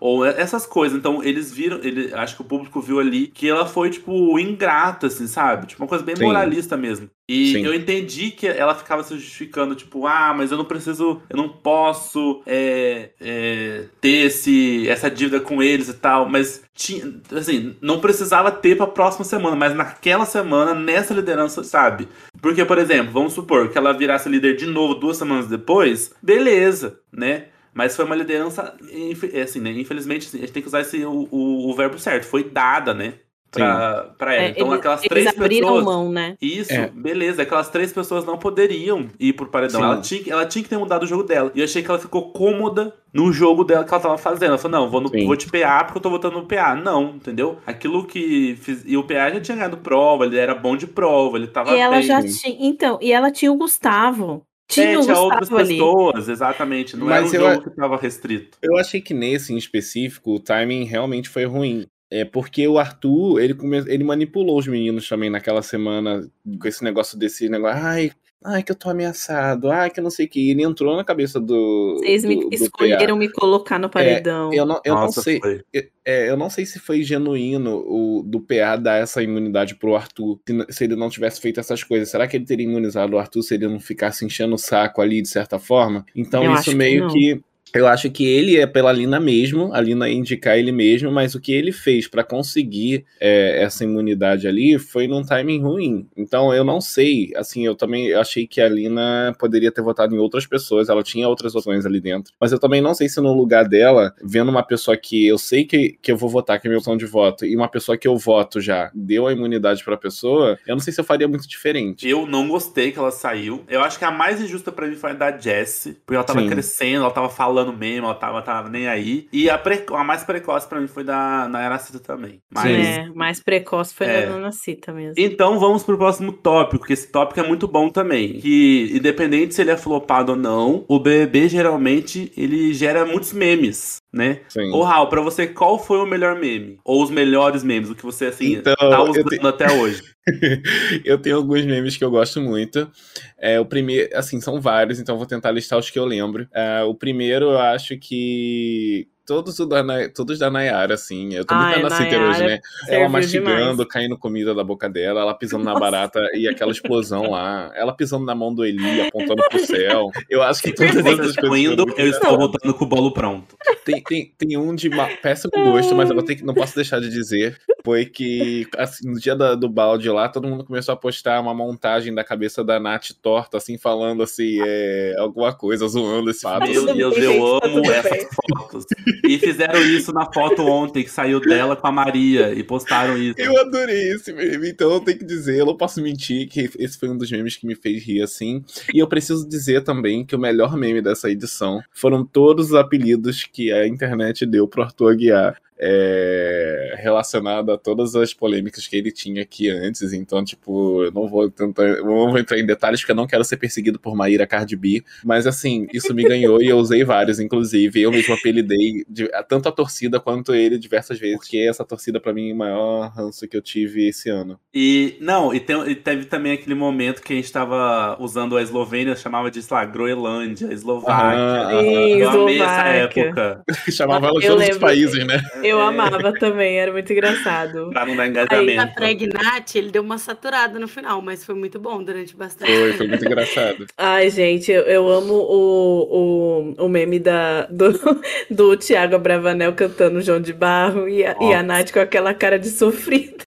ou essas coisas. Então, eles viram, ele, acho que o público viu ali que ela foi, tipo, ingrata, assim, sabe? Tipo, uma coisa bem Sim. moralista mesmo. E Sim. eu entendi que ela ficava se justificando, tipo, ah, mas eu não preciso, eu não posso é, é, ter esse, essa dívida com eles e tal, mas tinha, assim, não precisava ter pra próxima semana, mas naquela semana, nessa liderança, sabe? Porque, por exemplo, vamos supor que ela virasse líder de novo duas semanas depois, beleza, né? Mas foi uma liderança, infe- assim, né? Infelizmente, assim, a gente tem que usar esse, o, o, o verbo certo. Foi dada, né? Pra, pra ela. É, então, eles, aquelas eles três abriram pessoas. mão, né? Isso, É. beleza. Aquelas três pessoas não poderiam ir pro paredão. Sim. Ela tinha, que- ela tinha que ter mudado o jogo dela. E eu achei que ela ficou cômoda no jogo dela que ela tava fazendo. Ela falou: não, vou, no- Sim. vou te PA porque eu tô votando no PA. Não, entendeu? Aquilo que fiz. E o PA já tinha ganhado prova, ele era bom de prova, ele tava E ela bem. já tinha. Então, e ela tinha o Gustavo. Tinha o tinha Gustavo outras ali. pessoas, exatamente. Não era um Mas eu jogo que tava restrito. Eu achei que nesse em específico o timing realmente foi ruim. É porque o Arthur, ele, come... ele manipulou os meninos também naquela semana com esse negócio desse negócio. Ai, ai, que eu tô ameaçado. Ai, que eu não sei o que. Ele entrou na cabeça do. Vocês me do, do escolheram me colocar no paredão. Eu não, eu não Nossa, sei. foi. É, eu não sei se foi genuíno o do PA dar essa imunidade pro Arthur, se, se ele não tivesse feito essas coisas. Será que ele teria imunizado o Arthur se ele não ficasse enchendo o saco ali, de certa forma? Então, Eu acho isso que meio não. que. Eu acho que ele é pela Lina mesmo, a Lina indicar ele mesmo, mas o que ele fez pra conseguir é, essa imunidade ali foi num timing ruim. Então eu não sei, assim, eu também achei que a Lina poderia ter votado em outras pessoas, ela tinha outras opções ali dentro, mas eu também não sei se no lugar dela, vendo uma pessoa que eu sei que, que eu vou votar, que é minha opção de voto, e uma pessoa que eu voto já deu a imunidade pra pessoa, eu não sei se eu faria muito diferente. Eu não gostei que ela saiu. Eu acho que a mais injusta pra mim foi a da Jessie. Porque ela tava Sim. crescendo, ela tava falando mesmo, ela tava, tava nem aí. E a, pre- a mais precoce pra mim foi da Nayara Cita também. Mas. É, mais precoce foi É. na Dona Cita mesmo. Então vamos pro próximo tópico, que esse tópico é muito bom também. Que, independente se ele é flopado ou não, o BBB geralmente ele gera muitos memes, né? Sim. Ô Raul, pra você, qual foi o melhor meme? Ou os melhores memes, o que você, assim, Então, tá usando te- até hoje? eu tenho alguns memes que eu gosto muito. É, o primeiro, assim, são vários, então eu vou tentar listar os que eu lembro. É, o primeiro, eu acho que. Todos, o da, todos da Nayara, assim. Eu tô muito Ai, na Citer hoje, né? Ela mastigando, demais. caindo comida da boca dela, ela pisando na Nossa. barata e aquela explosão lá. Ela pisando na mão do Eli, apontando pro céu. Eu acho que todas essas coisas. estão indo, eu estou voltando com o bolo pronto. tem, tem, tem um de péssimo gosto, mas eu vou ter que, não posso deixar de dizer. Foi que assim, no dia da- do balde lá, todo mundo começou a postar uma montagem da cabeça da Nath torta, assim, falando assim, é, alguma coisa, zoando esse fato. Meu Deus, eu tá amo essas fotos. E fizeram isso na foto ontem, que saiu dela com a Maria, e postaram isso. Eu adorei esse meme, então eu tenho que dizer, eu não posso mentir que esse foi um dos memes que me fez rir assim. E eu preciso dizer também que o melhor meme dessa edição foram todos os apelidos que a internet deu pro Arthur Aguiar. É, relacionado a todas as polêmicas que ele tinha aqui antes, então, tipo, eu não vou tentar, eu não vou entrar em detalhes porque eu não quero ser perseguido por Maíra Cardi B, mas assim, isso me ganhou e eu usei vários, inclusive, eu mesmo apelidei de- tanto a torcida quanto ele diversas vezes, porque essa torcida pra mim é o maior ranço que eu tive esse ano. E, não, e, tem- e teve também aquele momento que a gente tava usando a Eslovênia, chamava de, sei lá, Groenlândia, Eslováquia. Aham, aham. Sim, Eu amei essa época, Chamava ela de todos os países, né? Eu É. amava também, era muito engraçado. pra não dar Na engajamento. Pregnat, ele deu uma saturada no final, mas foi muito bom durante bastante Foi, tempo. foi muito engraçado. Ai, gente, eu, eu amo o, o, o meme da, do, do Thiago Abravanel cantando João de Barro e a, e a. Nath com aquela cara de sofrida.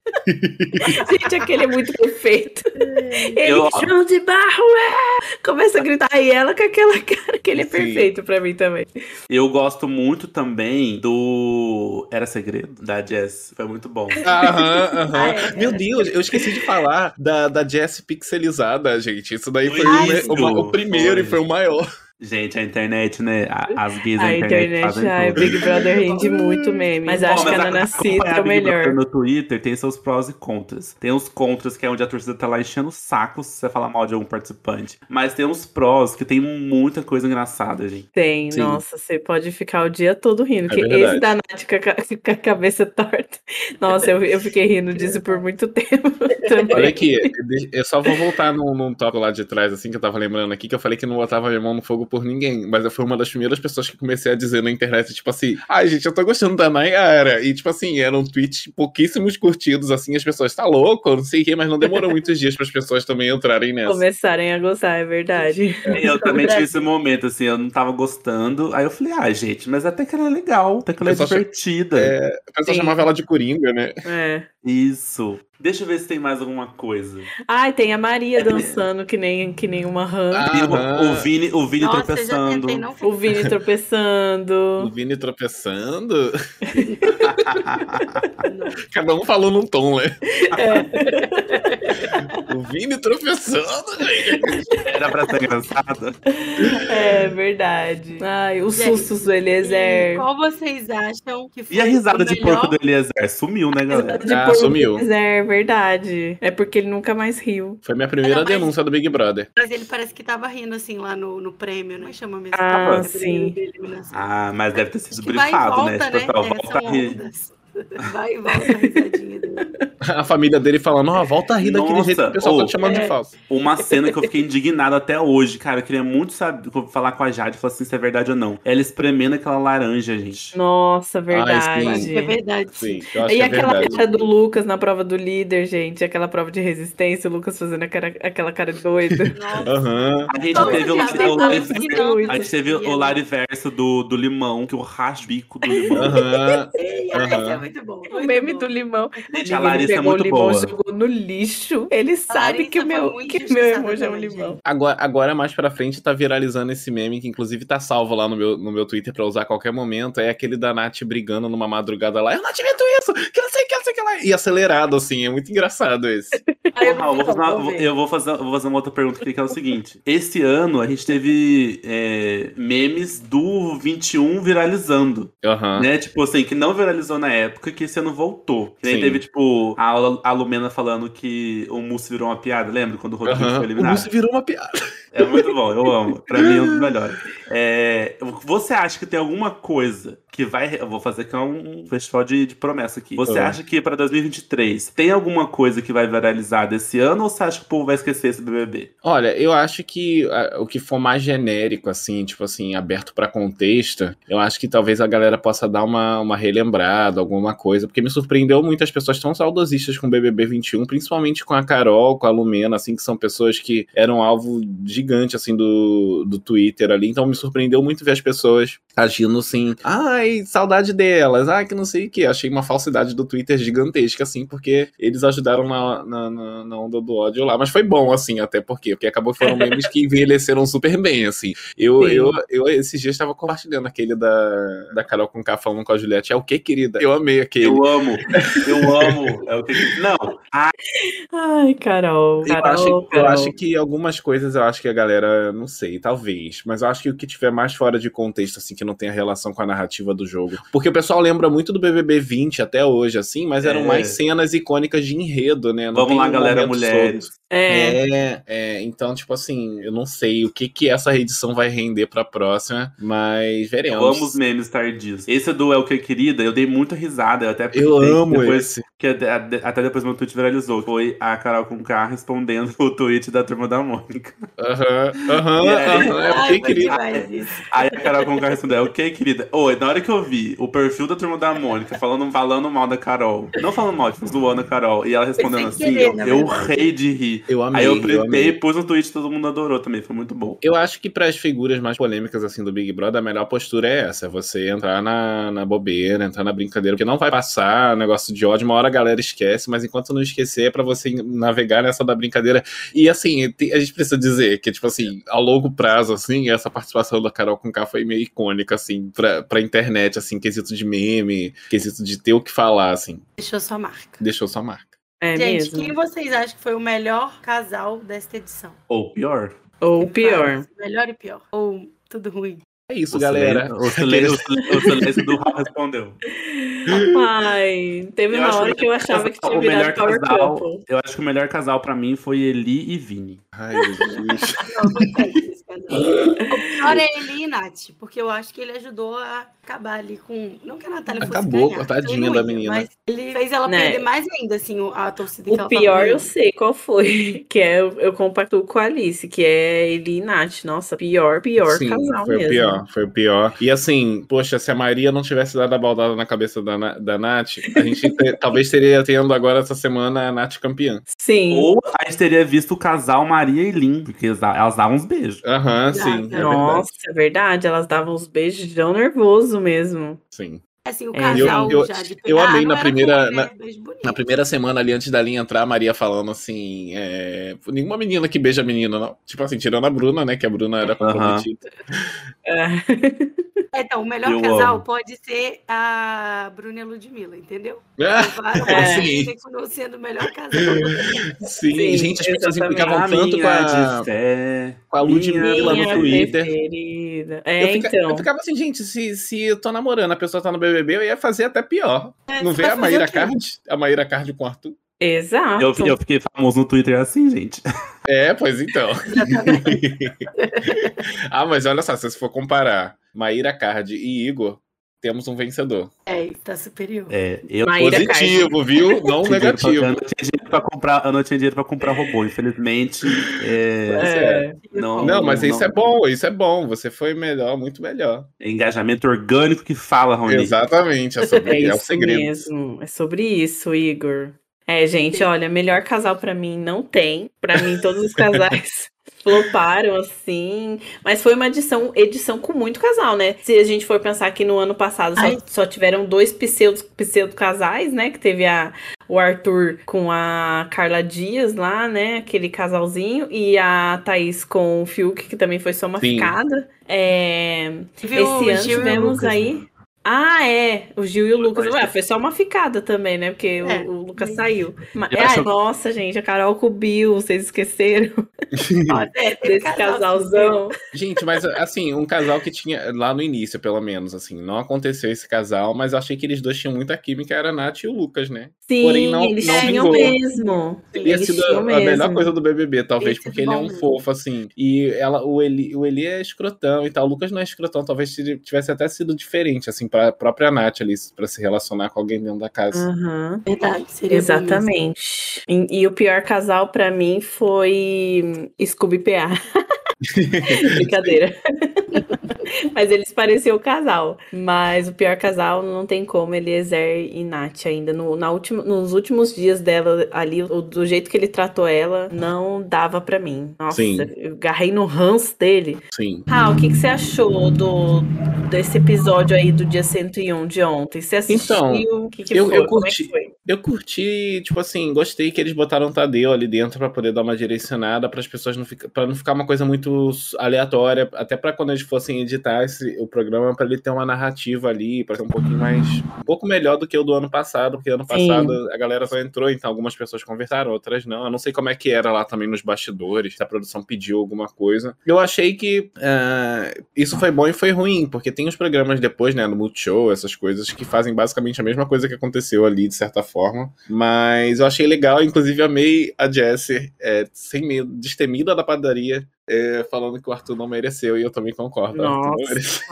gente, aquele é muito perfeito. Ele, Eu- João de Barro, é! Começa a gritar e ela com aquela cara que ele é Sim. perfeito pra mim também. Eu gosto muito também do Era Segredo, da Jess. Foi muito bom. Aham, aham. Ah, é. Meu Deus, eu esqueci de falar da, da Jess pixelizada, gente. Isso daí foi Isso, o, o- o primeiro foi. e foi o maior. Gente, a internet, né? A- As gays da A internet, internet, fazem ai, tudo. Big Brother rende muito meme. Mas acho que a mas Nana Cita é o melhor. No Twitter tem seus prós e contras. Tem os contras, que é onde a torcida tá lá enchendo o saco se você falar mal de algum participante. Mas tem os prós, que tem muita coisa engraçada, gente. Tem, Sim. nossa, você pode ficar o dia todo rindo. É que verdade. esse da Nath com a, com a cabeça torta. Nossa, eu, eu fiquei rindo disso por muito tempo também. Olha aqui, eu só vou voltar num, num tópico lá de trás, assim, que eu tava lembrando aqui, que eu falei que não botava minha mão no fogo por ninguém, mas eu fui uma das primeiras pessoas que comecei a dizer na internet, tipo assim, ai, gente, eu tô gostando da Nayara. E, tipo assim, eram tweets pouquíssimos curtidos, assim, as pessoas, tá louco, não sei o quê, mas não demorou muitos dias para as pessoas também entrarem nessa. Começarem a gostar, é verdade. Eu também tive esse momento, assim, eu não tava gostando. Aí eu falei, ah, gente, mas até que ela é legal, até que ela é divertida. É, a pessoa Sim. chamava ela de Coringa, né? É. Isso. Deixa eu ver se tem mais alguma coisa. Ai, tem a Maria dançando que nem, que nem uma rã. Ah, o- Aham. o, Vini, o Vini Nossa, eu já tropeçando. tentei, não O fiz. Vini O tropeçando. Vini tropeçando. Cada um falou num tom, né? o Vini tropeçando, gente. Era pra ser engraçado. É verdade. Ai, os Gente, sustos do Eliezer. Qual vocês acham que foi E a risada o de melhor... porco do Eliezer? Sumiu, né, galera? De Ah, porco do sumiu. Eliezer, verdade. É porque ele nunca mais riu. Foi minha primeira Era mais- denúncia do Big Brother. Mas ele parece que tava rindo assim lá no, no prêmio, né? Chama mesmo. Ah, Tava sim. eliminação. Ah, mas deve ter sido Acho e brifado, volta, né? Tipo, né? pessoal, É, volta são a rir. ondas. Vai e volta a risadinha dele. A família dele falando, ó, volta a rir daquele Nossa, jeito que o pessoal tá te chamando é. de falso. Uma cena que eu fiquei indignado até hoje, cara. Eu queria muito saber, falar com a Jade, falar assim se é verdade ou não. Ela espremendo aquela laranja, gente. Nossa, sim. verdade. Acho que é verdade. Sim, eu acho E que é aquela verdade. cara do Lucas na prova do líder, gente, aquela prova de resistência, o Lucas fazendo aquela, aquela cara doida. Nossa. Aham. A gente Todos teve o, a gente teve o Lariverso do, do limão, que eu racho o bico do limão. Aham. Sim, Aham. Esse é muito bom. O meme bom. do limão. Gente, a Larissa é pegou muito o limão boa. e jogou no lixo. Ele sabe que o foi meu, que meu emoji é um limão. Agora, agora, mais pra frente, tá viralizando esse meme, que inclusive tá salvo lá no meu, no meu Twitter pra usar a qualquer momento. É aquele da Nath brigando numa madrugada lá. Eu não admito isso! Que não sei o que, que lá. E acelerado, assim. É muito engraçado esse. Raul, eu vou fazer, uma, eu vou fazer, eu vou fazer uma outra pergunta aqui, que é o seguinte. Esse ano a gente teve é, memes do 21 viralizando, Aham. né? Tipo assim, que não viralizou na época, que esse ano voltou. Que nem Sim. teve, tipo, a, a Lumena falando que o Mousse virou uma piada, lembra? Quando o Rodrigo Aham. foi O eliminado. Lúcio virou uma piada. É muito bom, eu amo. Pra mim é um dos melhores. É, você acha que tem alguma coisa que vai. Eu vou fazer aqui um festival de, de promessa aqui. Você Ah. acha que pra 2023 tem alguma coisa que vai viralizar desse ano ou você acha que o povo vai esquecer esse BBB? Olha, eu acho que ah, o que for mais genérico, assim, tipo assim, aberto pra contexto, eu acho que talvez a galera possa dar uma, uma relembrada, alguma coisa, porque me surpreendeu muito as pessoas tão saudosistas com o BBB 21, principalmente com a Carol, com a Lumena, assim, que são pessoas que eram alvo gigante, assim, do, do Twitter ali, então me surpreendeu muito ver as pessoas agindo assim, ai, saudade delas, ai, que não sei o que, achei uma falsidade do Twitter gigantesca, assim, porque eles ajudaram na, na, na- na onda do ódio lá, mas foi bom, assim, até porque, porque acabou que foram memes que envelheceram super bem, assim. Eu, Sim. eu, eu esses dias estava compartilhando aquele da, da Carol com K falando com a Juliette, é o que, querida? Eu amei aquele. Eu amo, eu amo. É o que... Não, Ai, Carol. Eu Carol, acho, eu Carol. acho que algumas coisas eu acho que a galera, não sei, talvez, mas eu acho que o que tiver mais fora de contexto, assim, que não tenha relação com a narrativa do jogo. Porque o pessoal lembra muito do BBB 20 até hoje, assim, mas eram É. mais cenas icônicas de enredo, né? Não vamos lá, um galera, mulheres. É. É, é, então, tipo assim, eu não sei o que que essa reedição vai render pra próxima, mas Eu veremos. amo os memes tardios. Esse do É o que querida, eu dei muita risada. Eu até Eu amo depois, esse. Que até, até depois meu tweet viralizou. Foi a Carol com K respondendo o tweet da turma da Mônica. Aham, aham, aham, é querido. demais isso. Aí a Carol com K respondeu, ok, querida. Oi, na hora que eu vi o perfil da turma da Mônica falando, falando mal da Carol, não falando mal, tipo, zoando a Carol, e ela respondendo assim, querer, eu, eu rei de rir. Eu amei, Aí eu printei e pus no tweet, todo mundo adorou também, foi muito bom. Eu acho que para as figuras mais polêmicas assim do Big Brother, a melhor postura é essa: é você entrar na, na bobeira, entrar na brincadeira, porque não vai passar negócio de ódio, uma hora a galera esquece, mas enquanto não esquecer, é pra você navegar nessa da brincadeira. E assim, te- a gente precisa dizer que, tipo assim, a longo prazo, assim, essa participação da Carol com K foi meio icônica, assim, pra, pra internet, assim, quesito de meme, quesito de ter o que falar, assim, Deixou sua marca. deixou sua marca. É Gente, mesmo. quem vocês acham que foi o melhor casal desta edição? Ou pior. Ou pior. Melhor e pior. Ou tudo ruim. É isso, O galera. silêncio- O silêncio, o silêncio- do Raul respondeu. Ai, teve uma acho hora que eu achava que tinha o melhor virado Power casal, Couple. Eu acho que o melhor casal pra mim foi Eli e Vini. Ai, Jesus. O pior é ele e Nath, porque eu acho que ele ajudou a acabar ali com. Não que a Natália fosse Acabou, ganhar, tadinha da menina. Mas ele fez ela Né? perder mais ainda, assim, o- a torcida que O pior eu sei qual foi, que é eu, compactuo com a Alice, que é ele e Nath. Nossa, pior, pior Sim, casal foi mesmo. o pior, foi o pior. E assim, poxa, se a Maria não tivesse dado a baldada na cabeça da, Na- da Nath, a gente te- talvez teria tendo agora essa semana a Nath campeã. Sim. Ou a gente teria visto o casal Maria e Lin, porque elas elas davam uns beijos. Aham, Ah, sim. É Nossa, é verdade. Elas davam uns beijos tão nervoso mesmo. Sim. Assim, o É, casal eu- eu- já de eu amei na primeira- na- né? Na primeira semana ali, antes da linha entrar, a Maria falando assim: é, nenhuma menina que beija menina, não. Tipo assim, tirando a Bruna, né? Que a Bruna era comprometida. É. É, Então, o melhor Eu casal amo. pode ser a Bruna e a Ludmilla, entendeu? É. a sim. sendo o melhor casal. sim, Sim, gente, as pessoas implicavam tanto com a, de fé. com a Ludmilla no Twitter. preferida. É, Eu, fica- então. eu ficava assim, gente, se, se eu tô namorando, a pessoa tá no BBB, eu ia fazer até pior. É, Não vê a Maíra? Card? A Maíra Card com o Arthur? Exato. Eu, eu fiquei famoso no Twitter assim, gente. É, pois então. ah, mas olha só, se você for comparar Maíra Card e Igor, temos um vencedor. É, tá superior. É, eu, Maíra Positivo, viu? Não eu negativo. não tinha dinheiro pra comprar, eu não tinha dinheiro pra comprar robô, infelizmente. é, É. não, Não, mas não- isso é bom, isso é bom. Você foi melhor, muito melhor. engajamento orgânico que fala, Rony. Exatamente, é, sobre, É é o segredo. mesmo. É sobre isso, Igor. É, gente, olha, melhor casal pra mim não tem. Pra mim, todos os casais floparam assim. Mas foi uma edição, edição com muito casal, né? Se a gente for pensar que no ano passado só, só tiveram dois pseudo, pseudo casais, né? Que teve a, o Arthur com a Carla Dias lá, né? Aquele casalzinho. E a Thaís com o Fiuk, que também foi só uma Sim. ficada. É, esse o ano tivemos Lucas, aí. né? Ah, é. O Gil e o Lucas. Ué, foi só uma ficada também, né? Porque o- É. o, Lucas saiu. Mas, ai, acho- nossa, gente, a Carol com o Bill, vocês esqueceram é, desse casal, casalzão? Gente, mas assim, um casal que tinha lá no início, pelo menos, assim, não aconteceu esse casal, mas eu achei que eles dois tinham muita química, era a Nath e o Lucas, né? Sim, Porém, não- eles não tinham vingou. mesmo. Teria Eles sido a, a melhor mesmo. coisa do BBB, talvez, porque ele é um mesmo. fofo, assim. E ela, o, Eli, o Eli é escrotão e tal. O Lucas não é escrotão, talvez tivesse até sido diferente, assim, pra própria Nath ali, pra se relacionar com alguém dentro da casa. Aham. Verdade, seria. Exatamente. E, e o pior casal pra mim foi Scooby PA. Brincadeira. Mas eles pareciam casal. Mas o pior casal não tem como, Eliezer e Nath ainda. No, na última, nos últimos dias dela ali, o- do jeito que ele tratou ela, não dava pra mim. Nossa, Sim. eu agarrei no ranço dele. Sim. Ah, o que, que você achou do, desse episódio aí do dia 101 de ontem? Você assistiu? Então, o que, que eu- foi? eu é curti. foi? Eu curti, tipo assim, gostei que eles botaram o Tadeu ali dentro pra poder dar uma direcionada para as pessoas não ficar, para não ficar uma coisa muito aleatória, até pra quando eles fossem editar esse, o programa pra ele ter uma narrativa ali, pra ser um pouquinho mais um pouco melhor do que o do ano passado, porque ano Sim. passado a galera só entrou, então algumas pessoas conversaram, outras não. Eu não sei como é que era lá também nos bastidores, se a produção pediu alguma coisa. Eu achei que ah, isso foi bom e foi ruim, porque tem os programas depois, né, no Multishow, essas coisas que fazem basicamente a mesma coisa que aconteceu ali, de certa forma. Mas eu achei legal, inclusive amei a Jessie, é, sem medo, destemida da padaria, é, falando que o Arthur não mereceu, e eu também concordo. Arthur Nossa. mereceu.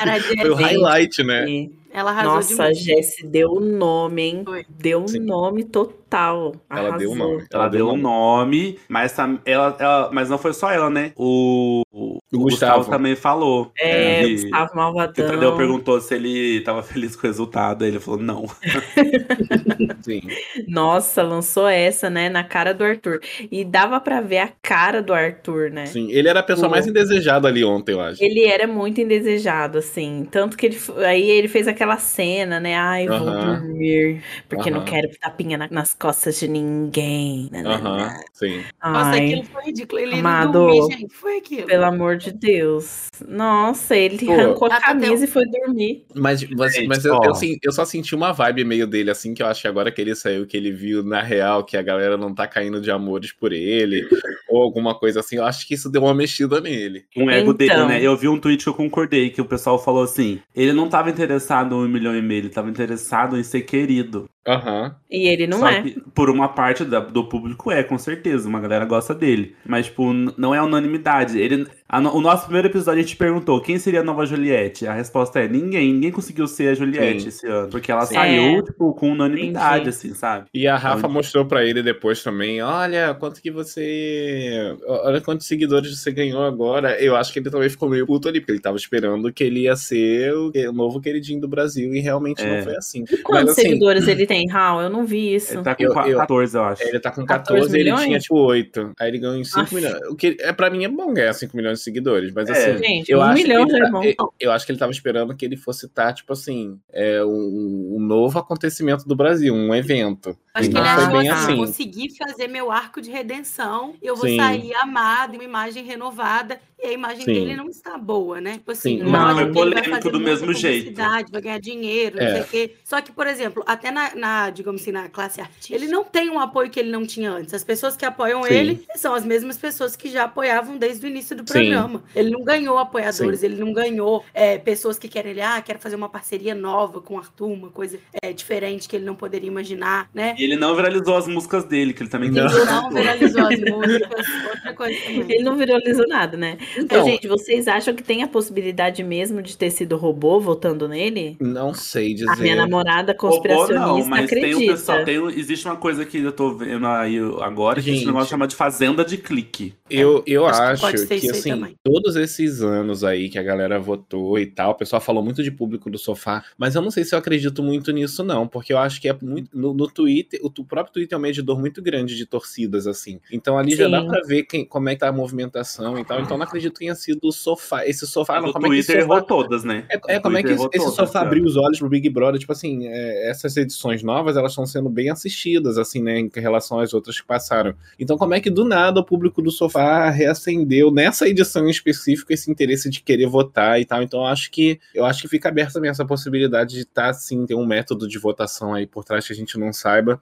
Era a Foi o highlight, né? Ela arrasou Nossa, a. Jessie deu o nome, hein? Foi. Deu um Sim. nome total. Ela deu o Arrasou. nome. Ela deu um nome, mas, tam- ela, ela- mas não foi só ela, né? O, o, O Gustavo. Gustavo. também falou. É, que- Gustavo que o Malvadão. Tadeu perguntou se ele tava feliz com o resultado. Aí ele falou, não. Sim. Nossa, lançou essa, né? Na cara do Arthur. E dava pra ver a cara do Arthur, né? Sim. Ele era a pessoa O- mais indesejada ali ontem, eu acho. Ele era muito indesejado, assim. Tanto que ele. Aí ele fez aquela cena, né? Ai, vou dormir. Porque não quero tapinha na- nas costas de ninguém. Aham, sim. Nossa, Ai, aquilo foi ridículo. Ele Amado. não dormir, gente. Foi aquilo. pelo amor de Deus. Nossa, ele Pô. arrancou a Ah, tá, camisa e foi dormir. Mas, mas, Gente, mas eu, eu, sim- eu só senti uma vibe meio dele, assim, que eu acho que agora que ele saiu, que ele viu na real que a galera não tá caindo de amores por ele, ou alguma coisa assim, eu acho que isso deu uma mexida nele. Um ego dele, Então. né? Eu vi um tweet que eu concordei, que o pessoal falou assim: ele não tava interessado em um milhão e meio, ele tava interessado em ser querido. Aham. E ele não Só é. por uma parte da- do público é, com certeza. Uma galera gosta dele. Mas, tipo, não é unanimidade. Ele, a o nosso primeiro episódio a gente perguntou quem seria a nova Juliette. A resposta é ninguém. Ninguém conseguiu ser a Juliette Sim. esse ano. Porque ela Sim. saiu, É. tipo, com unanimidade, Entendi. assim, sabe? E a Rafa Onde- mostrou pra ele depois também, olha, quanto que você. Olha quantos seguidores você ganhou agora. Eu acho que ele também ficou meio puto ali, porque ele tava esperando que ele ia ser o, novo queridinho do Brasil e realmente É. não foi assim. E quantos assim, seguidores ele tem, Raul? Eu não vi isso. Ele tá com Eu- qua- eu- 14, eu acho. Ele tá com 14 14 e ele tinha tipo 8. Aí ele ganhou em 5 Aff. milhões. O que é, pra mim é bom ganhar 5 milhões de seguidores, mas É. assim. Gente, Eu um acho, milhão que já ele é tá- bom. eu, eu acho que ele tava esperando que ele fosse estar, tipo assim, é, um, um novo acontecimento do Brasil, um evento. Acho que ele achou assim, assim. consegui fazer meu arco de redenção, eu vou Sim. sair amado, uma imagem renovada, e a imagem Sim. dele não está boa, né? Tipo assim, Sim, não, ele vai polêmico do mesmo jeito. Vai ganhar dinheiro, não É. sei o quê. Só que, por exemplo, até na, na, digamos assim, na classe artística, ele não tem um apoio que ele não tinha antes. As pessoas que apoiam ele são as mesmas pessoas que já apoiavam desde o início do programa. Ele não ganhou apoiadores, ele não ganhou é, pessoas que querem ele, ah, quero fazer uma parceria nova com o Arthur, uma coisa é, diferente que ele não poderia imaginar, né? E ele não viralizou as músicas dele, que ele também Não. tem. Ele não viralizou as músicas, outra coisa também. Ele não viralizou nada, né? Então- Mas, gente, vocês acham que tem a possibilidade mesmo de ter sido robô votando nele? Não sei dizer. A minha namorada Robô conspiracionista não, mas tem o acredita. pessoal. Tem, existe uma coisa que eu tô vendo aí agora, que é esse Gente. negócio chama de fazenda de clique. Eu, eu Acho que acho que, aí assim, também. todos esses anos aí que a galera votou e tal, o pessoal falou muito de público do sofá, mas eu não sei se eu acredito muito nisso, não, porque eu acho que é muito. No, no Twitter, o tu- próprio Twitter é um medidor muito grande de torcidas, assim. Então ali já dá Sim. pra ver quem, como é que tá a movimentação e tal. Então eu não acredito que tenha sido o sofá. Esse sofá, não, o como é que Twitter sofá. errou todas, né? É, é, O como é que Twitter esse, todas sofá esse abriu os olhos pro Big Brother? Tipo assim, é, essas edições novas, elas estão sendo bem assistidas, assim, né, em relação às outras que passaram. Então, como é que do nada o público do sofá reacendeu nessa edição em específico esse interesse de querer votar e tal? Então, eu acho que eu acho que fica aberta também essa possibilidade de estar, assim, ter um método de votação aí por trás que a gente não saiba.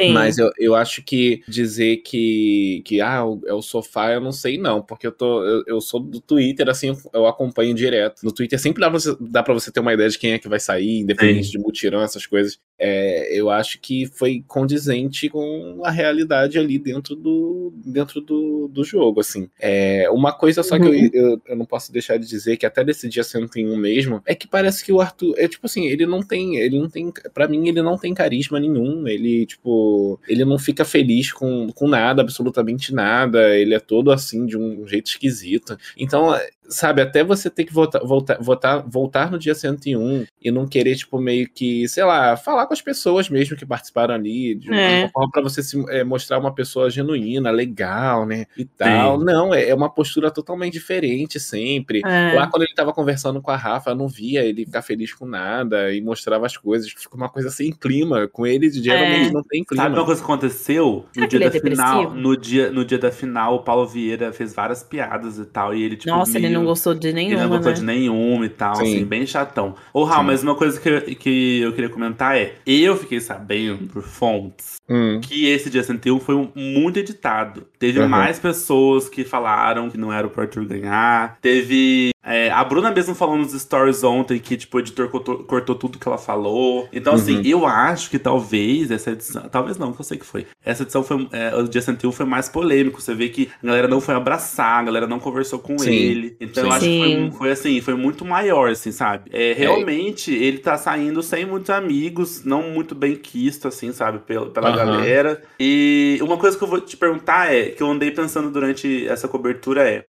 Sim. Mas eu, eu acho que dizer que, que ah, é o sofá, eu não sei não, porque eu tô eu, eu sou do Twitter, assim, eu, acompanho direto. No Twitter sempre dá pra, você, dá pra você ter uma ideia de quem é que vai sair, independente de mutirão, essas coisas. É, eu acho que foi condizente com a realidade ali dentro do, dentro do, do jogo, assim. É, uma coisa só que eu, Uhum. eu, eu não posso deixar de dizer, que até desse dia 101 mesmo, é que parece que o Arthur, é tipo assim, ele não tem, ele não tem, pra mim ele não tem carisma nenhum, ele, tipo, ele não fica feliz com, com nada, absolutamente nada, ele é todo assim, de um jeito esquisito. Então, sabe, até você ter que votar, voltar, votar, voltar no dia 101 e não querer, tipo, meio que, sei lá, falar com as pessoas mesmo que participaram ali, de É. uma forma pra você se, é, mostrar uma pessoa genuína, legal, né, e tal. Não, é, é uma postura totalmente diferente sempre. É. Lá quando ele tava conversando com a Rafa, eu não via ele ficar feliz com nada e mostrava as coisas. Fica uma coisa sem clima. Com ele, geralmente É. não tem clima. Sabe uma coisa que aconteceu? No dia ele da é final, no dia, no dia da final, o Paulo Vieira fez várias piadas e tal. E ele, tipo, Nossa, ele meio- não gostou de Ele nenhuma, não gostou né? de nenhuma e tal, Sim. assim, bem chatão. Ô, Raul, mas uma coisa que, eu- que eu queria comentar é: eu fiquei sabendo por fontes Hum, que esse dia 101 foi um- muito editado. Teve Uhum. mais pessoas que falaram que não era pro Arthur ganhar. Teve. é, a Bruna mesmo falou nos stories ontem que, tipo, o editor cortou, cortou tudo que ela falou. Então, assim, Uhum. eu acho que talvez essa edição. Talvez não, que eu sei que foi. Essa edição foi. é, o dia 101 foi mais polêmico. Você vê que a galera não foi abraçar, a galera não conversou com Sim. ele. Então, eu Sim. acho que foi, foi assim, foi muito maior, assim, sabe? É, realmente, ele tá saindo sem muitos amigos, não muito bem quisto, assim, sabe, pela, pela galera. E uma coisa que eu vou te perguntar é, que eu andei pensando durante essa cobertura é.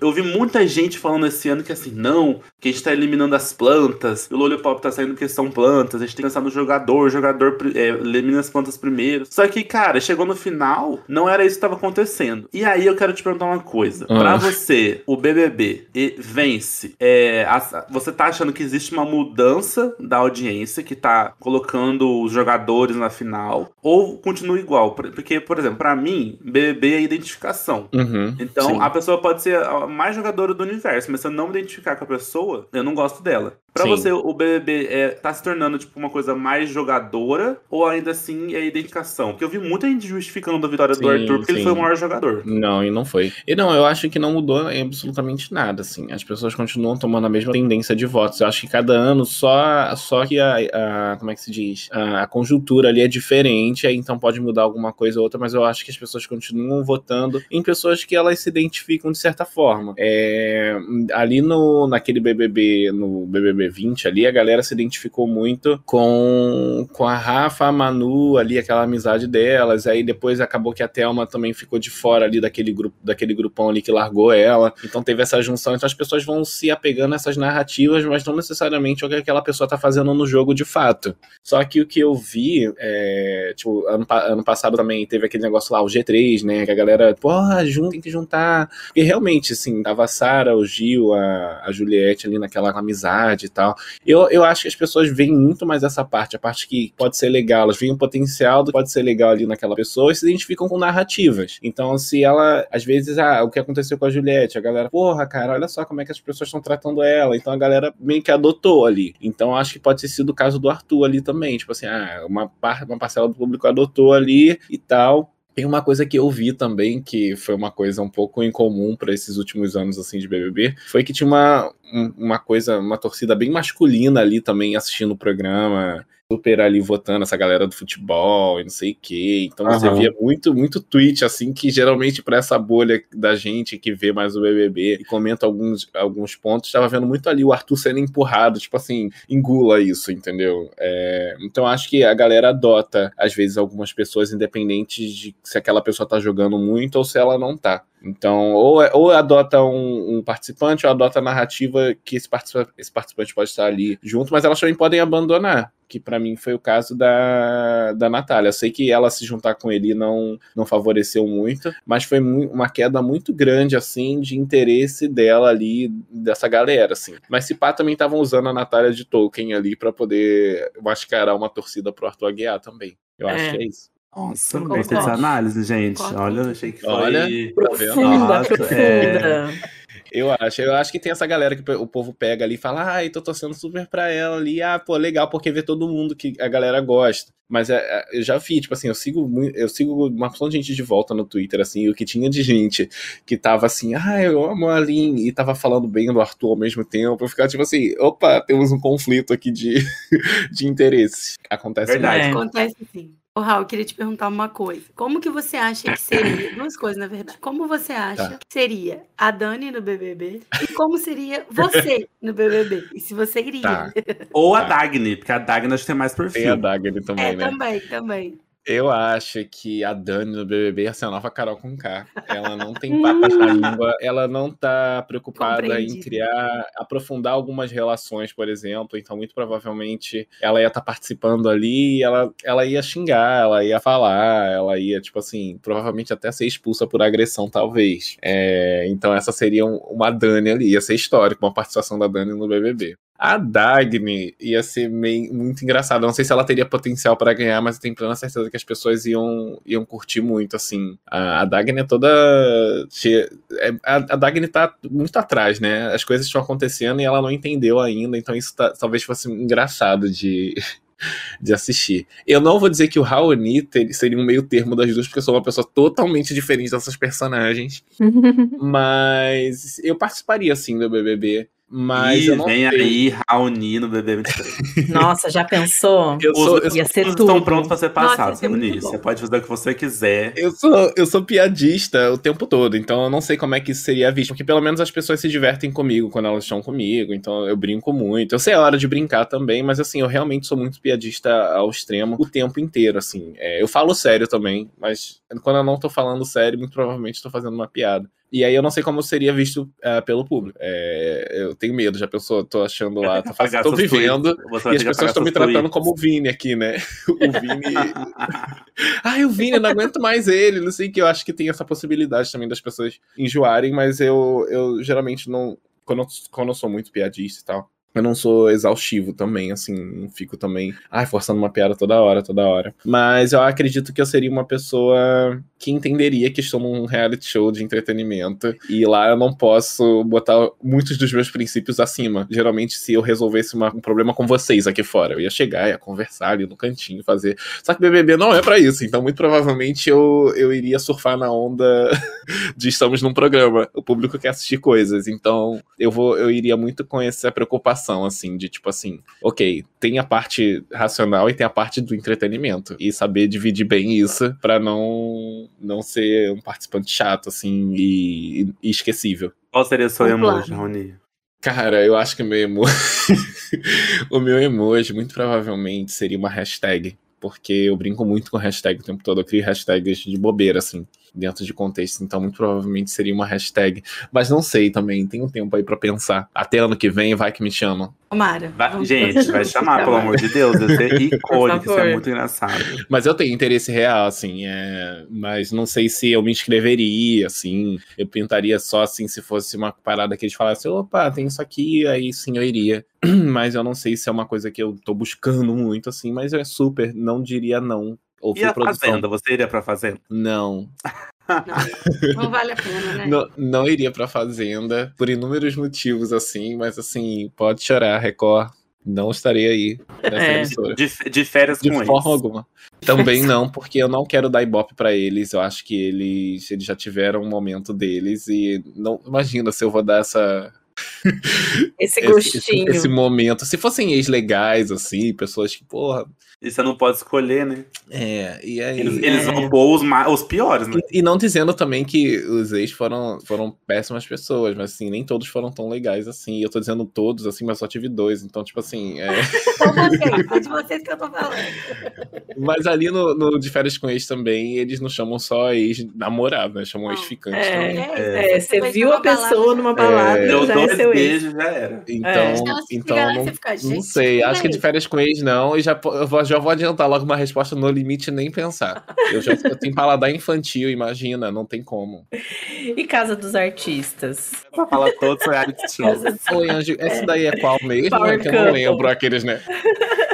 Eu vi muita gente falando esse ano que assim, não, que a gente tá eliminando as plantas, o Lollipop tá saindo porque são plantas, a gente tem que pensar no jogador, o jogador é, elimina as plantas primeiro. Só que, cara, chegou no final, não era isso que tava acontecendo. E aí eu quero te perguntar uma coisa. Ah. Pra você, o BBB e vence, é, a- você tá achando que existe uma mudança da audiência que tá colocando os jogadores na final? Ou continua igual? Por- Porque, por exemplo, pra mim, BBB é identificação. uhum, Então, sim. a pessoa pode ser mais jogadora do universo, mas se eu não me identificar com a pessoa, eu não gosto dela. Pra Sim. você, o BBB é, tá se tornando, tipo, uma coisa mais jogadora ou ainda assim é identificação? Porque eu vi muita gente justificando a vitória do Sim, Arthur porque ele sim. foi o maior jogador. Não, e não foi. E não, eu acho que não mudou em absolutamente nada, assim. As pessoas continuam tomando a mesma tendência de votos. Eu acho que cada ano só, só que a, a- como é que se diz? A, a conjuntura ali é diferente, aí então pode mudar alguma coisa ou outra, mas eu acho que as pessoas continuam votando em pessoas que elas se identificam de certa forma. É, ali no, naquele BBB, no BBB 20 ali, a galera se identificou muito com, com a Rafa, a Manu ali, aquela amizade delas, aí depois acabou que a Thelma também ficou de fora ali daquele grupo, daquele grupão ali que largou ela. Então teve essa junção, então as pessoas vão se apegando a essas narrativas, mas não necessariamente o que aquela pessoa tá fazendo no jogo de fato. Só que o que eu vi, é, tipo, ano, ano passado também teve aquele negócio lá, o G3, né, que a galera, porra, junta, tem que juntar. E realmente, assim, tava a Sara, o Gil, a, a Juliette ali naquela amizade tal. Eu, eu acho que as pessoas veem muito mais essa parte, a parte que pode ser legal, elas veem o potencial do que pode ser legal ali naquela pessoa e se identificam com narrativas. Então, se ela, às vezes, ah, o que aconteceu com a Juliette, a galera, porra, cara, olha só como é que as pessoas estão tratando ela. Então a galera meio que adotou ali. Então acho que pode ter sido o caso do Arthur ali também. Tipo assim, ah, uma, par uma parcela do público adotou ali e tal. Tem uma coisa que eu vi também, que foi uma coisa um pouco incomum para esses últimos anos assim de BBB, foi que tinha uma, um- uma coisa, uma torcida bem masculina ali também assistindo o programa, super ali votando essa galera do futebol e não sei o quê. Então você Aham. via muito, muito tweet assim que geralmente para essa bolha da gente que vê mais o BBB e comenta alguns, alguns pontos, estava vendo muito ali o Arthur sendo empurrado, tipo assim, engula isso, entendeu? É, então acho que a galera adota, às vezes, algumas pessoas, independente de se aquela pessoa tá jogando muito ou se ela não tá. Então, ou, é- ou adota um, um participante, ou adota a narrativa que esse, participa- esse participante pode estar ali junto, mas elas também podem abandonar. Que pra mim foi o caso da, da Natália. Eu sei que ela se juntar com ele não, não favoreceu muito, mas foi mu- uma queda muito grande, assim, de interesse dela ali, dessa galera, assim. Mas se pá, também estavam usando a Natália de Tolkien ali pra poder mascarar uma torcida pro Arthur Aguiar também. Eu acho É. que é isso. Nossa, gostei dessa análise, gente. Concordo. Olha, eu achei que foi. Olha. Tá? Profunda, Nossa, profunda. é. Eu acho, eu acho que tem essa galera que o povo pega ali e fala, ai, tô torcendo super pra ela ali, ah, pô, legal, porque vê todo mundo que a galera gosta. Mas é, é, eu já vi, tipo assim, eu sigo eu sigo uma porção de gente de volta no Twitter, assim, e o que tinha de gente que tava assim, ah, eu amo a Aline, e tava falando bem do Arthur ao mesmo tempo, eu ficava tipo assim, opa, temos um conflito aqui de, de interesses. Acontece Verdade. mais. É. Acontece sim. Ô, Raul, eu queria te perguntar uma coisa. Como que você acha que seria? Duas coisas, na verdade. Como você acha Tá. que seria a Dani no BBB? E como seria você no BBB? E se você iria? Tá. Ou a Tá. Dagny, porque a Dagny acho que tem mais Tem a perfil. Dagny também, É, né? também, também. Eu acho que a Dani no BBB ia ser a nova Carol com K. Ela não tem papas na língua, ela não tá preocupada em criar, aprofundar algumas relações, por exemplo. Então, muito provavelmente, ela ia estar participando ali e ela, ela ia xingar, ela ia falar, ela ia, tipo assim, provavelmente até ser expulsa por agressão, talvez. É, então, essa seria um- uma Dani ali, ia ser histórico, uma participação da Dani no BBB. A Dagny ia ser meio, muito engraçada. Não sei se ela teria potencial para ganhar, mas eu tenho plena certeza que as pessoas iam, iam curtir muito, assim. A, a Dagny é toda. cheia- é- a, a Dagny tá muito atrás, né? As coisas estão acontecendo e ela não entendeu ainda, então isso tá- talvez fosse engraçado de. De assistir. Eu não vou dizer que o Raoni seria um meio termo das duas, porque eu sou uma pessoa totalmente diferente dessas personagens. Mas eu participaria sim do BBB. Mas Ih, eu não vem sei. aí Raoni no BB23. Nossa, já pensou? Eu sou, eu, Ia ser estão tudo. prontos pra ser passados, Raoni. Você pode fazer o que você quiser. eu sou, eu sou piadista o tempo todo, então eu não sei como é que isso seria visto, porque pelo menos as pessoas se divertem comigo quando elas estão comigo, então eu brinco muito. Eu sei a hora de brincar também, mas assim, eu realmente sou muito piadista ao extremo o tempo inteiro, assim. É, eu falo sério também, mas quando eu não tô falando sério, muito provavelmente tô fazendo uma piada. E aí eu não sei como seria visto é, pelo público. É, eu tenho medo, já pensou, tô achando lá, tô, fazendo, tô vivendo. tweets. E as pessoas estão me seus tratando tweets. como o Vini aqui, né? O Vini. Ai, o Vini, eu não aguento mais ele. Não sei que eu acho que tem essa possibilidade também das pessoas enjoarem, mas eu, eu geralmente não. Quando eu, quando eu sou muito piadista e tal, Eu não sou exaustivo também, assim, não fico também, ai, forçando uma piada toda hora, toda hora. Mas eu acredito que eu seria uma pessoa que entenderia que estou num reality show de entretenimento e lá eu não posso botar muitos dos meus princípios acima. Geralmente, se eu resolvesse uma, um problema com vocês aqui fora, eu ia chegar, ia conversar ali no cantinho, fazer. Só que BBB não é para isso, então muito provavelmente eu, eu iria surfar na onda de estamos num programa. O público quer assistir coisas, então eu vou, eu iria muito com essa preocupação, assim, de tipo assim, ok, tem a parte racional e tem a parte do entretenimento e saber dividir bem isso para não não ser um participante chato, assim, e, e esquecível. Qual seria o seu emoji, Rony? Cara, eu acho que o meu emoji. o meu emoji, muito provavelmente, seria uma hashtag. Porque eu brinco muito com hashtag o tempo todo. Eu crio hashtags de bobeira, assim dentro de contexto. Então, muito provavelmente seria uma hashtag. Mas não sei também, tem um tempo aí para pensar. Até ano que vem, vai que me chamam. Tomara. gente, vai chamar, pelo amor de Deus. Vai ser icônico, isso é muito engraçado. Mas eu tenho interesse real, assim, é... mas não sei se eu me inscreveria, assim. Eu pintaria só, assim, se fosse uma parada que eles falassem, opa, tem isso aqui, aí sim eu iria. Mas eu não sei se é uma coisa que eu tô buscando muito, assim, mas é super, não diria não ou e a produção. Fazenda? Você iria pra Fazenda? Não. Não, não vale a pena, né? Não, não iria pra Fazenda por inúmeros motivos, assim, mas assim, pode chorar, Record. Não estarei aí nessa é, emissora. De, de férias de com forma eles. alguma. Também não, porque eu não quero dar ibope pra eles. Eu acho que eles, eles já tiveram um momento deles e não imagina se eu vou dar essa esse gostinho. Esse, esse, momento. Se fossem ex-legais, assim, pessoas que, porra. E você não pode escolher, né? É, e aí. Eles, eles vão pôr os, os piores, né? E, e, não dizendo também que os ex foram, foram péssimas pessoas, mas assim, nem todos foram tão legais assim. Eu tô dizendo todos, assim, mas só tive dois. Então, tipo assim. É... São de vocês que eu tô falando. Mas ali no, no De Férias com Ex também, eles não chamam só ex-namorado, né? Chamam ex-ficante é, também. É, é, você viu a pessoa numa balada. É, dois beijos já era. Então, é. então não, ficar, não sei. Acho que de férias com ex não. E já, eu vou, já vou adiantar logo uma resposta no limite nem pensar. Eu já eu tenho paladar infantil, imagina, não tem como. E Casa dos Artistas? Fala todos reality shows. Oi, Anjo, essa daí é qual mesmo? Power é que eu não lembro aqueles, né?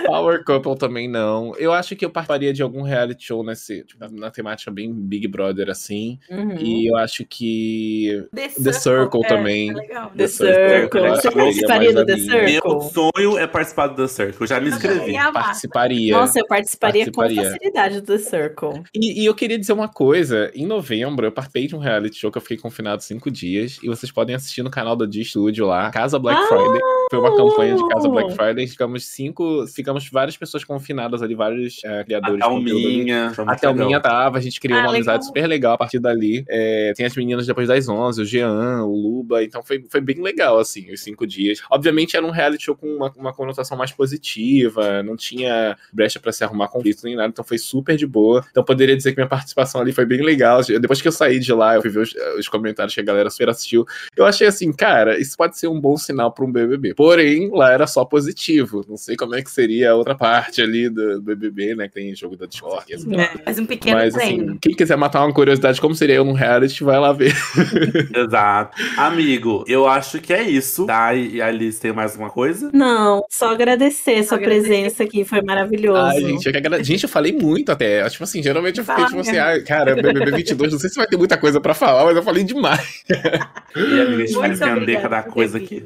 Power Couple também não. Eu acho que eu participaria de algum reality show nesse, tipo, na temática bem Big Brother, assim. Uhum. E eu acho que The, The Circle, é, também. É The, Circle. Você participaria do The Circle? Meu sonho é participar do The Circle. Já me inscrevi. Participaria. Nossa, eu participaria, participaria. com facilidade do The Circle. E, e, eu queria dizer uma coisa. Em novembro, eu participei de um reality show que eu fiquei confinado cinco dias. E vocês podem assistir no canal da D-Studio lá, Casa Black ah! Friday. Foi uma campanha de Casa Black Friday. Ficamos cinco. Ficamos tivemos várias pessoas confinadas ali, vários é, criadores. A Thelminha. A Thelminha tava, a gente criou ah, uma legal. amizade super legal a partir dali. É, tem as meninas depois das 11, o Jean, o Luba, então foi, foi bem legal, assim, os cinco dias. Obviamente era um reality show com uma, uma conotação mais positiva, não tinha brecha para se arrumar conflito nem nada, então foi super de boa. Então poderia dizer que minha participação ali foi bem legal. Depois que eu saí de lá, eu fui ver os, os comentários que a galera super assistiu. Eu achei assim, cara, isso pode ser um bom sinal para um BBB. Porém, lá era só positivo. Não sei como é que seria a outra parte ali do BBB, né? Que tem jogo da Discord. Assim. É, mas um pequeno Mas, assim, quem quiser matar uma curiosidade, como seria eu num reality, vai lá ver. Exato. Amigo, eu acho que é isso, tá? E Alice, tem mais alguma coisa? Não, só agradecer só sua agradecer. presença aqui, foi maravilhoso. Ai, gente, eu, agra... gente, eu falei muito até. Tipo assim, geralmente eu fiquei tipo assim, ah, cara, BBB 22, não sei se vai ter muita coisa pra falar, mas eu falei demais. e a gente vai entender cada coisa aqui.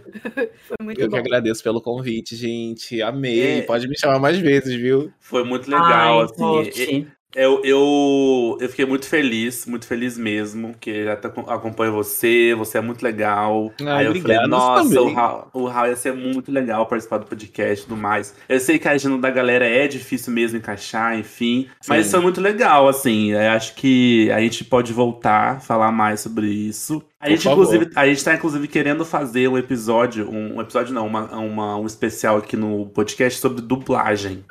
Foi muito eu bom. que agradeço pelo convite, gente. Amei. É. Pode me chamar mais vezes, viu? Foi muito legal, Ai, assim. Eu, eu, eu fiquei muito feliz, muito feliz mesmo, que já acompanho você, você é muito legal. Ah, Aí eu falei, nossa, o Raul, o Raul ia ser muito legal participar do podcast e tudo mais. Eu sei que a agenda da galera é difícil mesmo encaixar, enfim. Sim. Mas foi muito legal, assim. Eu acho que a gente pode voltar a falar mais sobre isso. A gente, inclusive, a gente tá, inclusive, querendo fazer um episódio, um, um episódio não, uma, uma, um especial aqui no podcast sobre dublagem.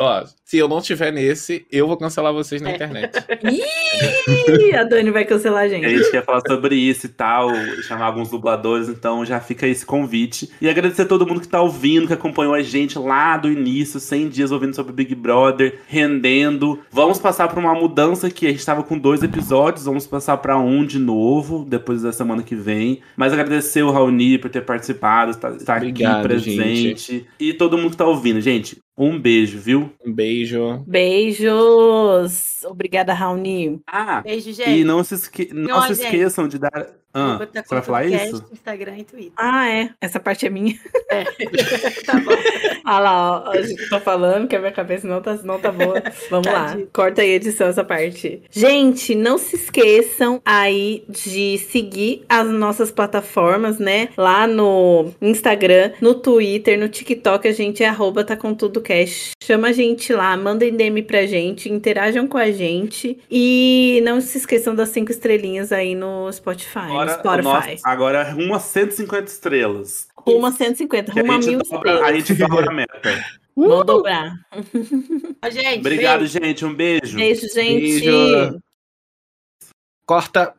Ó, se eu não tiver nesse, eu vou cancelar vocês na É. internet. Ih, a Dani vai cancelar a A gente. gente quer falar sobre isso e tal, chamar alguns dubladores, então já fica esse convite. E agradecer a todo mundo que tá ouvindo, que acompanhou a gente lá do início, 100 dias ouvindo sobre Big Brother, rendendo. Vamos passar por uma mudança que a gente tava com dois episódios, vamos passar pra um de novo, depois da semana que vem. Mas agradecer o Raoni por ter participado, estar estar aqui Obrigado, presente. E todo mundo que tá ouvindo, gente. Um beijo, viu? Um beijo. Beijos. Obrigada, Raoni. Ah, Beijo, gente. e não se, esque- não Não, se gente. esqueçam de dar. Ah, tá você vai falar isso? Instagram e Twitter. Ah, é. Essa parte é minha. Tá bom. Ah lá, ó. Eu tô falando que a minha cabeça não tá, não tá boa. Vamos lá. Tadinho. Corta aí a edição essa parte. Gente, não se esqueçam aí de seguir as nossas plataformas, né? Lá no Instagram, no Twitter, no TikTok, a gente é arroba tá com tudo cash. Chama a gente lá, mandem DM pra gente, interajam com a gente. E não se esqueçam das cinco estrelinhas aí no Spotify. no Agora, Spotify. nosso- agora rumo a 150 estrelas. Rumo a 150, Que rumo a a, mil dobra, a estrelas. gente dobra a meta. Vamos dobrar. Gente, Obrigado, beijo. gente. Um beijo. Beijo, gente. Beijo. Corta.